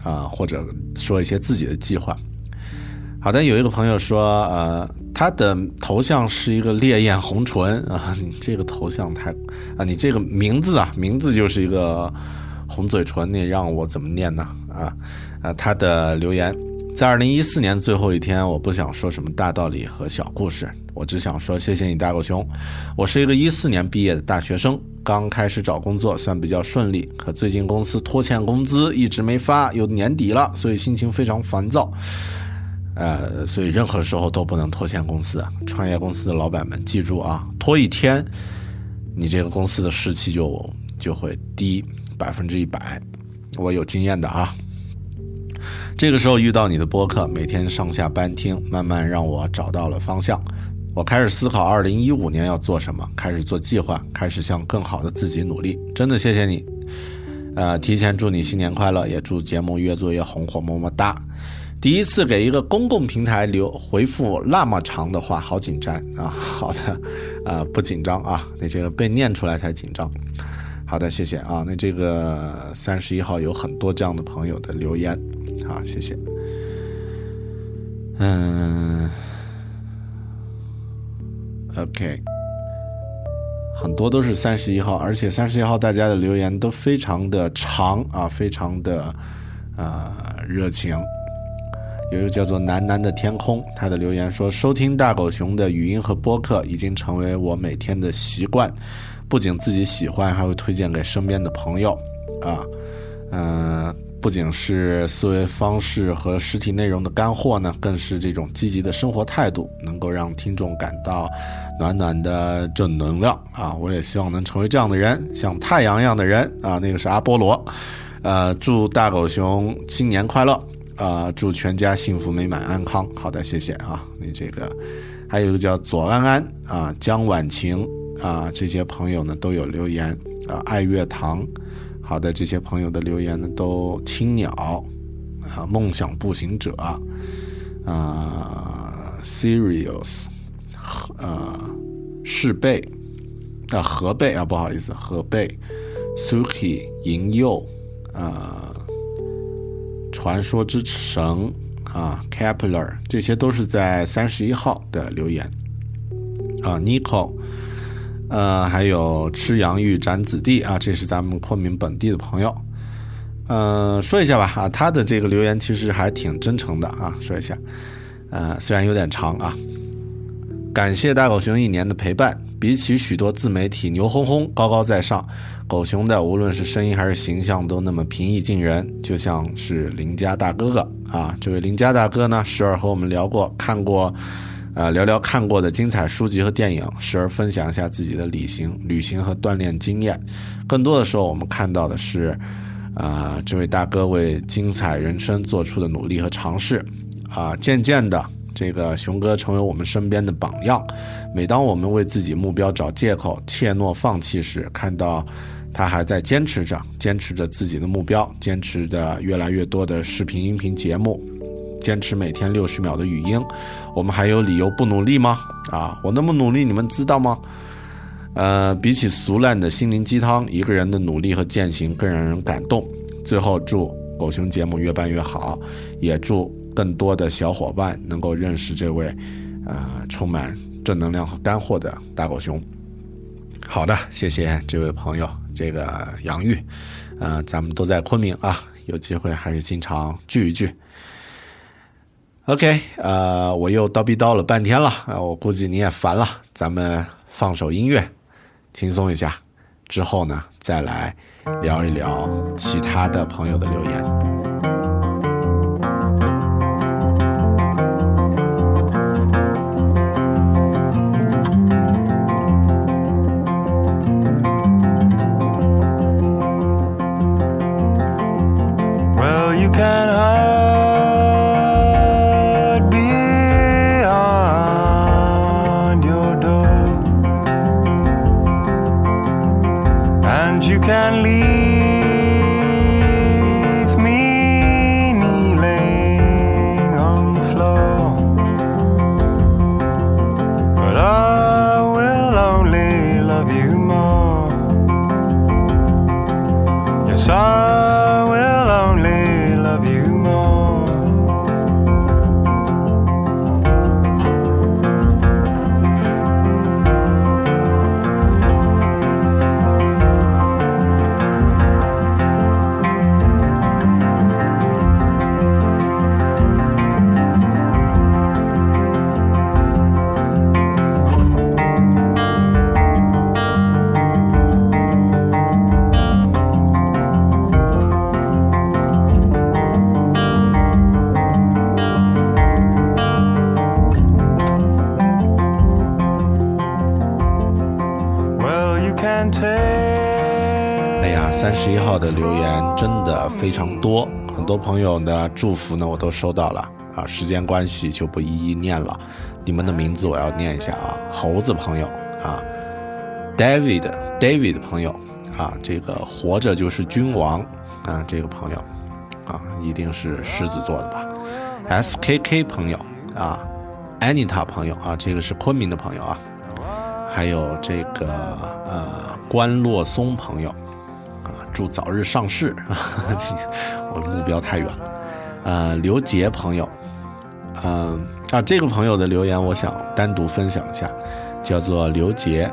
啊，或者说一些自己的计划。好的，有一个朋友说，呃，他的头像是一个烈焰红唇啊，你这个头像太啊，你这个名字啊，名字就是一个红嘴唇，你让我怎么念呢？啊？啊，他的留言在二零一四年最后一天，我不想说什么大道理和小故事，我只想说谢谢你，大狗熊。我是一个一四年毕业的大学生，刚开始找工作算比较顺利，可最近公司拖欠工资，一直没发，又年底了，所以心情非常烦躁。呃，所以任何时候都不能拖欠公司。创业公司的老板们，记住啊，拖一天，你这个公司的士气就就会低百分之一百。我有经验的啊。这个时候遇到你的播客，每天上下班听，慢慢让我找到了方向。我开始思考二零一五年要做什么，开始做计划，开始向更好的自己努力。真的谢谢你，呃，提前祝你新年快乐，也祝节目越做越红火，么么哒。第一次给一个公共平台留回复那么长的话，好紧张啊！好的，呃，不紧张啊，那这个被念出来才紧张。好的，谢谢啊。那这个三十一号有很多这样的朋友的留言。好，谢谢。嗯，OK，很多都是三十一号，而且三十一号大家的留言都非常的长啊，非常的呃热情。有一个叫做南南的天空，他的留言说：“收听大狗熊的语音和播客已经成为我每天的习惯，不仅自己喜欢，还会推荐给身边的朋友。”啊，嗯。不仅是思维方式和实体内容的干货呢，更是这种积极的生活态度，能够让听众感到暖暖的正能量啊！我也希望能成为这样的人，像太阳一样的人啊！那个是阿波罗，呃，祝大狗熊新年快乐啊！祝全家幸福美满安康。好的，谢谢啊！你这个还有一个叫左安安啊，江晚晴啊，这些朋友呢都有留言啊，爱乐堂。好的，这些朋友的留言呢，都青鸟啊，梦想步行者啊，Serious，呃，世贝啊，河贝啊，不好意思，河贝，Suki 银佑啊，传说之神啊，Kepler，这些都是在三十一号的留言啊，Nico。呃，还有吃洋芋斩子弟啊，这是咱们昆明本地的朋友。呃，说一下吧啊，他的这个留言其实还挺真诚的啊，说一下。呃，虽然有点长啊，感谢大狗熊一年的陪伴。比起许多自媒体牛哄哄、高高在上，狗熊的无论是声音还是形象都那么平易近人，就像是邻家大哥哥啊。这位邻家大哥呢，时而和我们聊过、看过。呃，聊聊看过的精彩书籍和电影，时而分享一下自己的旅行、旅行和锻炼经验。更多的时候，我们看到的是，啊，这位大哥为精彩人生做出的努力和尝试。啊，渐渐的，这个熊哥成为我们身边的榜样。每当我们为自己目标找借口、怯懦放弃时，看到他还在坚持着，坚持着自己的目标，坚持着越来越多的视频、音频节目。坚持每天六十秒的语音，我们还有理由不努力吗？啊，我那么努力，你们知道吗？呃，比起俗烂的心灵鸡汤，一个人的努力和践行更让人感动。最后，祝狗熊节目越办越好，也祝更多的小伙伴能够认识这位，呃，充满正能量和干货的大狗熊。好的，谢谢这位朋友，这个杨玉，呃，咱们都在昆明啊，有机会还是经常聚一聚。OK，呃，我又叨逼叨了半天了，啊，我估计你也烦了，咱们放首音乐，轻松一下，之后呢，再来聊一聊其他的朋友的留言。You can leave 很多朋友的祝福呢我都收到了。啊，时间关系就不一一念了，你们的名字我要念一下啊，猴子朋友啊，David David 朋友啊，这个活着就是君王啊，这个朋友啊，一定是狮子座的吧，SKK 朋友啊，Anita 朋友啊，这个是昆明的朋友啊。还有这个呃关洛松朋友，祝早日上市啊！[LAUGHS] 我目标太远了。呃，刘杰朋友，嗯、啊，这个朋友的留言我想单独分享一下，叫做刘杰，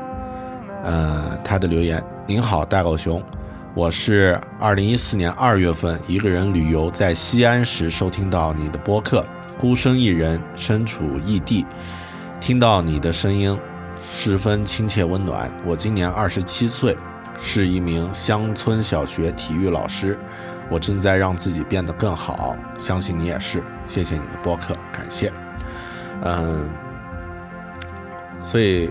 呃，他的留言：您好，大狗熊，我是二零一四年二月份一个人旅游在西安时收听到你的播客，孤身一人，身处异地，听到你的声音。十分亲切温暖。我今年二十七岁，是一名乡村小学体育老师。我正在让自己变得更好，相信你也是。谢谢你的播客，感谢。嗯，所以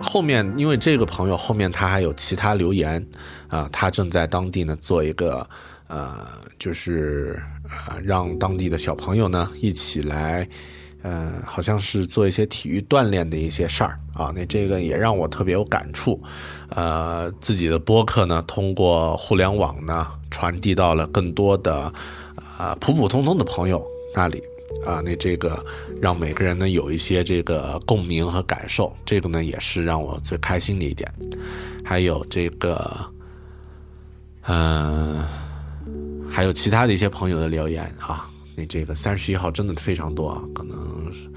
后面因为这个朋友后面他还有其他留言啊、他正在当地呢做一个呃，就是呃让当地的小朋友呢一起来。呃，好像是做一些体育锻炼的一些事儿啊，那这个也让我特别有感触。呃，自己的播客呢，通过互联网呢，传递到了更多的啊、普普通通的朋友那里啊，那这个让每个人呢有一些这个共鸣和感受，这个呢也是让我最开心的一点。还有这个，嗯、还有其他的一些朋友的留言啊。那这个三十一号真的非常多啊，可能是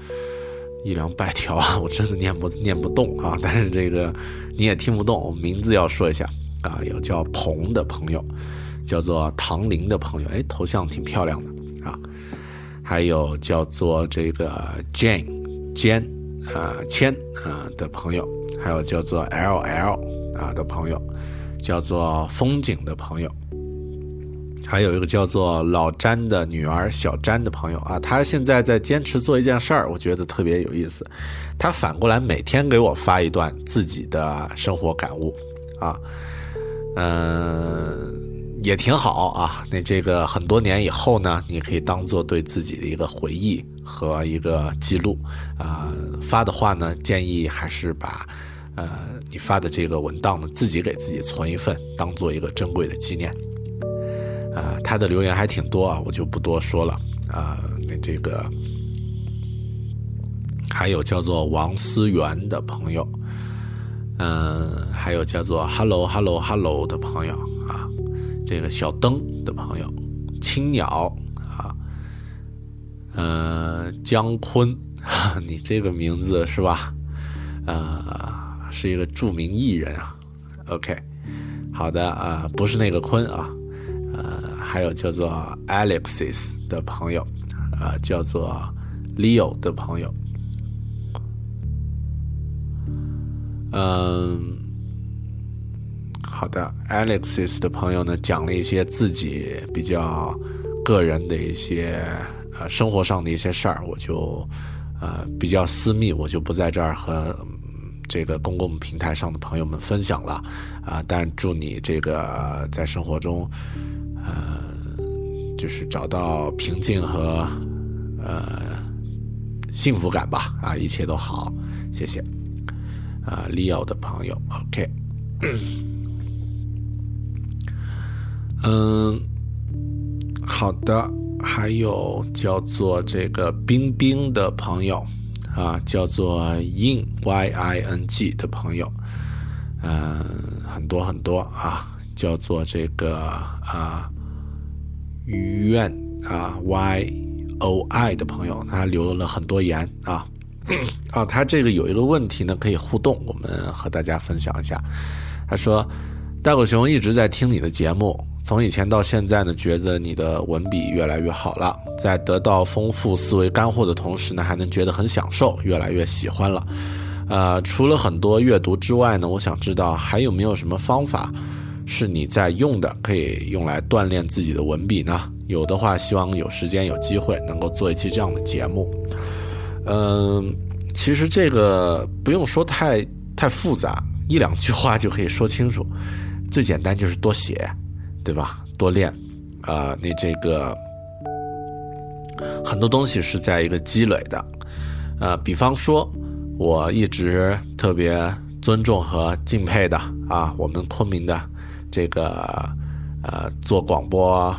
一两百条啊，我真的念不念不动啊。但是这个你也听不懂，我名字要说一下啊，有叫鹏的朋友，叫做唐林的朋友，哎，头像挺漂亮的啊。还有叫做这个 Jane 坚啊谦啊的朋友，还有叫做 L L 啊的朋友，叫做风景的朋友。还有一个叫做老詹的女儿小詹的朋友啊，他现在在坚持做一件事儿，我觉得特别有意思。他反过来每天给我发一段自己的生活感悟，啊，嗯、也挺好啊。那这个很多年以后呢，你可以当做对自己的一个回忆和一个记录啊、发的话呢，建议还是把呃你发的这个文档呢，自己给自己存一份，当做一个珍贵的纪念。啊、他的留言还挺多啊，我就不多说了啊、那这个还有叫做王思源的朋友，嗯、还有叫做 Hello Hello Hello 的朋友啊，这个小灯的朋友，青鸟啊，呃，姜昆，你这个名字是吧？呃，是一个著名艺人啊。OK，好的啊、不是那个昆啊。呃，还有叫做 Alexis 的朋友，啊、叫做 Leo 的朋友，嗯，好的，Alexis 的朋友呢，讲了一些自己比较个人的一些呃生活上的一些事儿，我就呃比较私密，我就不在这儿和。这个公共平台上的朋友们分享了啊、但祝你这个在生活中，呃，就是找到平静和呃幸福感吧啊，一切都好，谢谢啊，Leo 的朋友，OK，嗯，好的，还有叫做这个冰冰的朋友啊，叫做 in y i n g 的朋友，嗯，很多很多啊，叫做这个啊，愿啊 y o i 的朋友，他留了很多言啊。啊，他这个有一个问题呢，可以互动，我们和大家分享一下。他说：“大狗熊一直在听你的节目，从以前到现在呢，觉得你的文笔越来越好了，在得到丰富思维干货的同时呢，还能觉得很享受，越来越喜欢了。呃，除了很多阅读之外呢，我想知道还有没有什么方法是你在用的，可以用来锻炼自己的文笔呢？有的话，希望有时间有机会能够做一期这样的节目。”嗯，其实这个不用说太太复杂，一两句话就可以说清楚。最简单就是多写，对吧？多练，啊，你这个很多东西是在一个积累的。呃，比方说，我一直特别尊重和敬佩的啊，我们昆明的这个呃做广播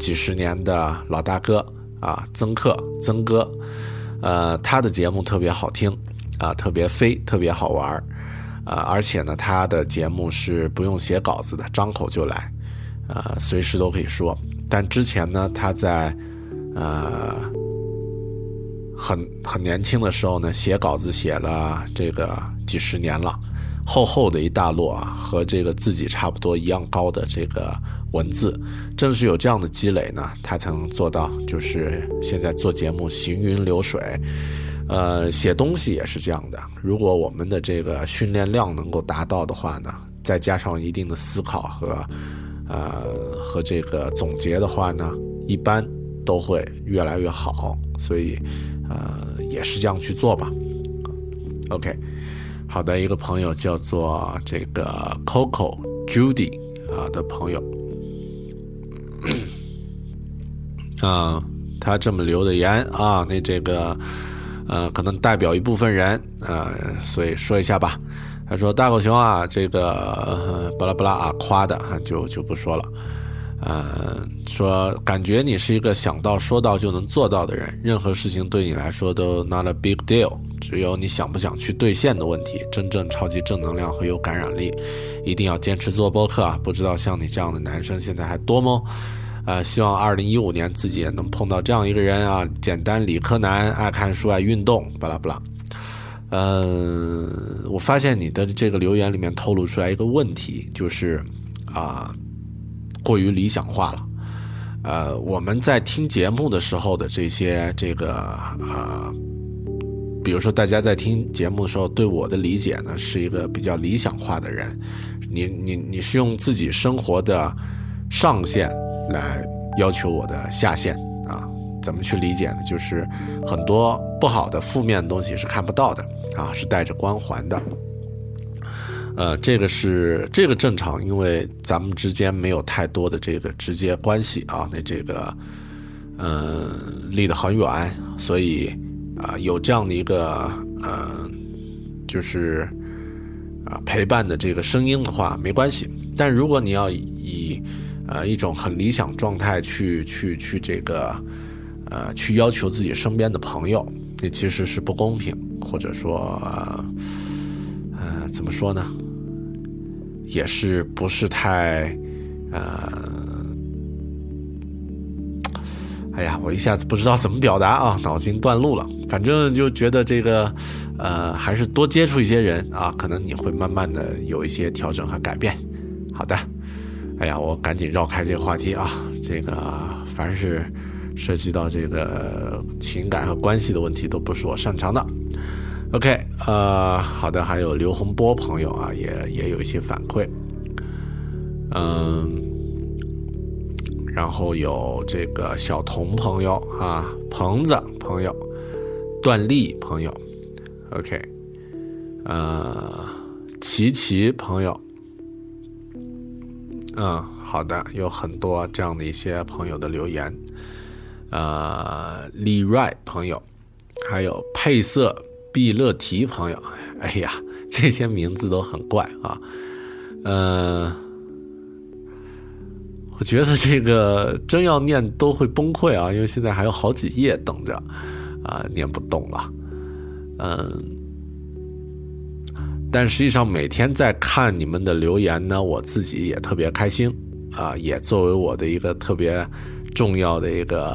几十年的老大哥啊，曾克曾哥。呃，他的节目特别好听，啊，特别飞，特别好玩儿，啊，而且呢，他的节目是不用写稿子的，张口就来，呃，随时都可以说。但之前呢，他在呃很很年轻的时候呢，写稿子写了这个几十年了，厚厚的一大摞啊，和这个自己差不多一样高的这个。文字，正是有这样的积累呢，他才能做到，就是现在做节目行云流水。呃，写东西也是这样的。如果我们的这个训练量能够达到的话呢，再加上一定的思考和，呃，和这个总结的话呢，一般都会越来越好。所以，呃，也是这样去做吧。OK，好的，一个朋友叫做这个 Coco Judy 啊的朋友。[CLEARS THROAT] 啊，他这么留的言啊，那这个，呃，可能代表一部分人，呃，所以说一下吧。他说：“大狗熊啊，这个巴拉巴拉啊，夸的就就不说了。呃，说感觉你是一个想到说到就能做到的人，任何事情对你来说都 not a big deal，只有你想不想去兑现的问题。真正超级正能量和有感染力，一定要坚持做播客啊！不知道像你这样的男生现在还多吗？”呃，希望二零一五年自己也能碰到这样一个人啊，简单理科男，爱看书，爱运动，巴拉巴拉。嗯，我发现你的这个留言里面透露出来一个问题，就是啊，过于理想化了。呃，我们在听节目的时候的这些这个啊，比如说大家在听节目的时候对我的理解呢，是一个比较理想化的人。你你你是用自己生活的上限。来要求我的下限啊？怎么去理解呢？就是很多不好的、负面的东西是看不到的啊，是带着光环的。呃，这个是这个正常，因为咱们之间没有太多的这个直接关系啊。那这个，嗯，离得很远，所以啊，有这样的一个呃，就是啊陪伴的这个声音的话，没关系。但如果你要以呃，一种很理想状态去去去这个，呃，去要求自己身边的朋友，那其实是不公平，或者说，呃，怎么说呢？也是不是太，呃，哎呀，我一下子不知道怎么表达啊，脑筋断路了。反正就觉得这个，呃，还是多接触一些人啊，可能你会慢慢的有一些调整和改变。好的。哎呀，我赶紧绕开这个话题啊！这个凡是涉及到这个情感和关系的问题，都不是我擅长的。OK，呃，好的，还有刘洪波朋友啊，也也有一些反馈。嗯，然后有这个小童朋友啊，鹏子朋友，段丽朋友，OK，呃，琪琪朋友。嗯，好的，有很多这样的一些朋友的留言，呃，李瑞朋友，还有配色毕乐提朋友，哎呀，这些名字都很怪啊，嗯，我觉得这个真要念都会崩溃啊，因为现在还有好几页等着，啊，念不动了，嗯，但实际上每天在看你们的留言呢，我自己也特别开心，啊，也作为我的一个特别重要的一个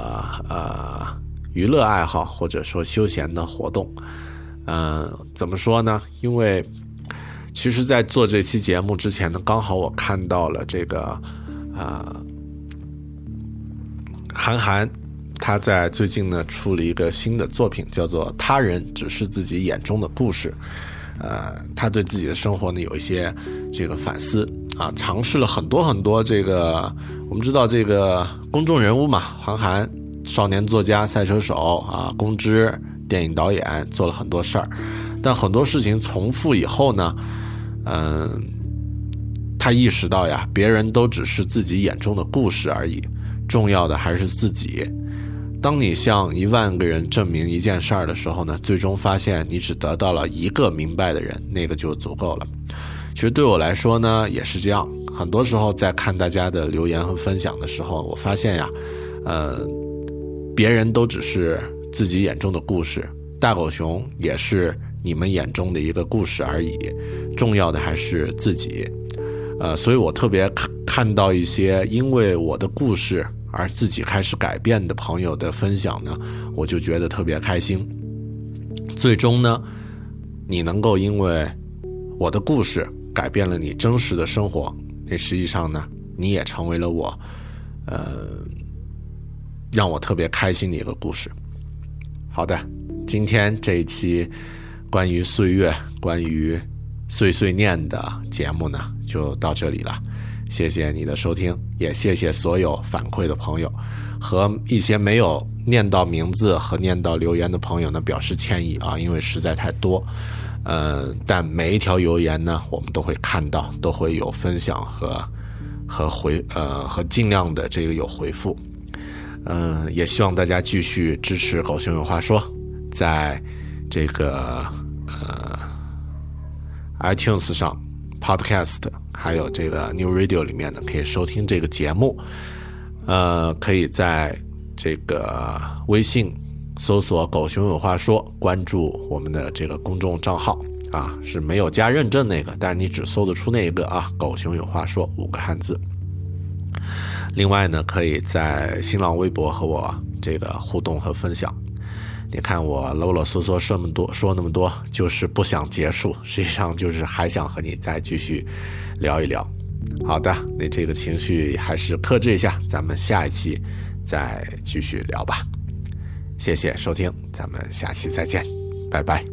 呃娱乐爱好或者说休闲的活动，嗯，怎么说呢？因为其实，在做这期节目之前呢，刚好我看到了这个。啊，韩寒他在最近呢出了一个新的作品，叫做《他人只是自己眼中的故事》。呃，他对自己的生活呢有一些这个反思啊，尝试了很多很多这个。我们知道这个公众人物嘛，韩寒，少年作家、赛车手啊，公知、电影导演，做了很多事儿。但很多事情重复以后呢，嗯。他意识到呀，别人都只是自己眼中的故事而已，重要的还是自己。当你向一万个人证明一件事儿的时候呢，最终发现你只得到了一个明白的人，那个就足够了。其实对我来说呢，也是这样。很多时候在看大家的留言和分享的时候，我发现呀，呃，别人都只是自己眼中的故事，大狗熊也是你们眼中的一个故事而已。重要的还是自己。呃，所以我特别看看到一些因为我的故事而自己开始改变的朋友的分享呢，我就觉得特别开心。最终呢，你能够因为我的故事改变了你真实的生活，那实际上呢，你也成为了我，呃，让我特别开心的一个故事。好的，今天这一期关于岁月、关于碎碎念的节目呢。就到这里了，谢谢你的收听，也谢谢所有反馈的朋友，和一些没有念到名字和念到留言的朋友呢，表示歉意啊，因为实在太多，呃，但每一条留言呢，我们都会看到，都会有分享和和回呃和尽量的这个有回复，嗯，也希望大家继续支持狗熊有话说，在这个呃 iTunes 上。Podcast 还有这个 New Radio 里面呢，可以收听这个节目。呃，可以在这个微信搜索“狗熊有话说”，关注我们的这个公众账号啊，是没有加认证那个，但是你只搜得出那一个啊，“狗熊有话说”五个汉字。另外呢，可以在新浪微博和我这个互动和分享。你看我啰啰嗦嗦说那么多，说那么多，就是不想结束，实际上就是还想和你再继续聊一聊。好的，那这个情绪还是克制一下，咱们下一期再继续聊吧。谢谢收听，咱们下期再见，拜拜。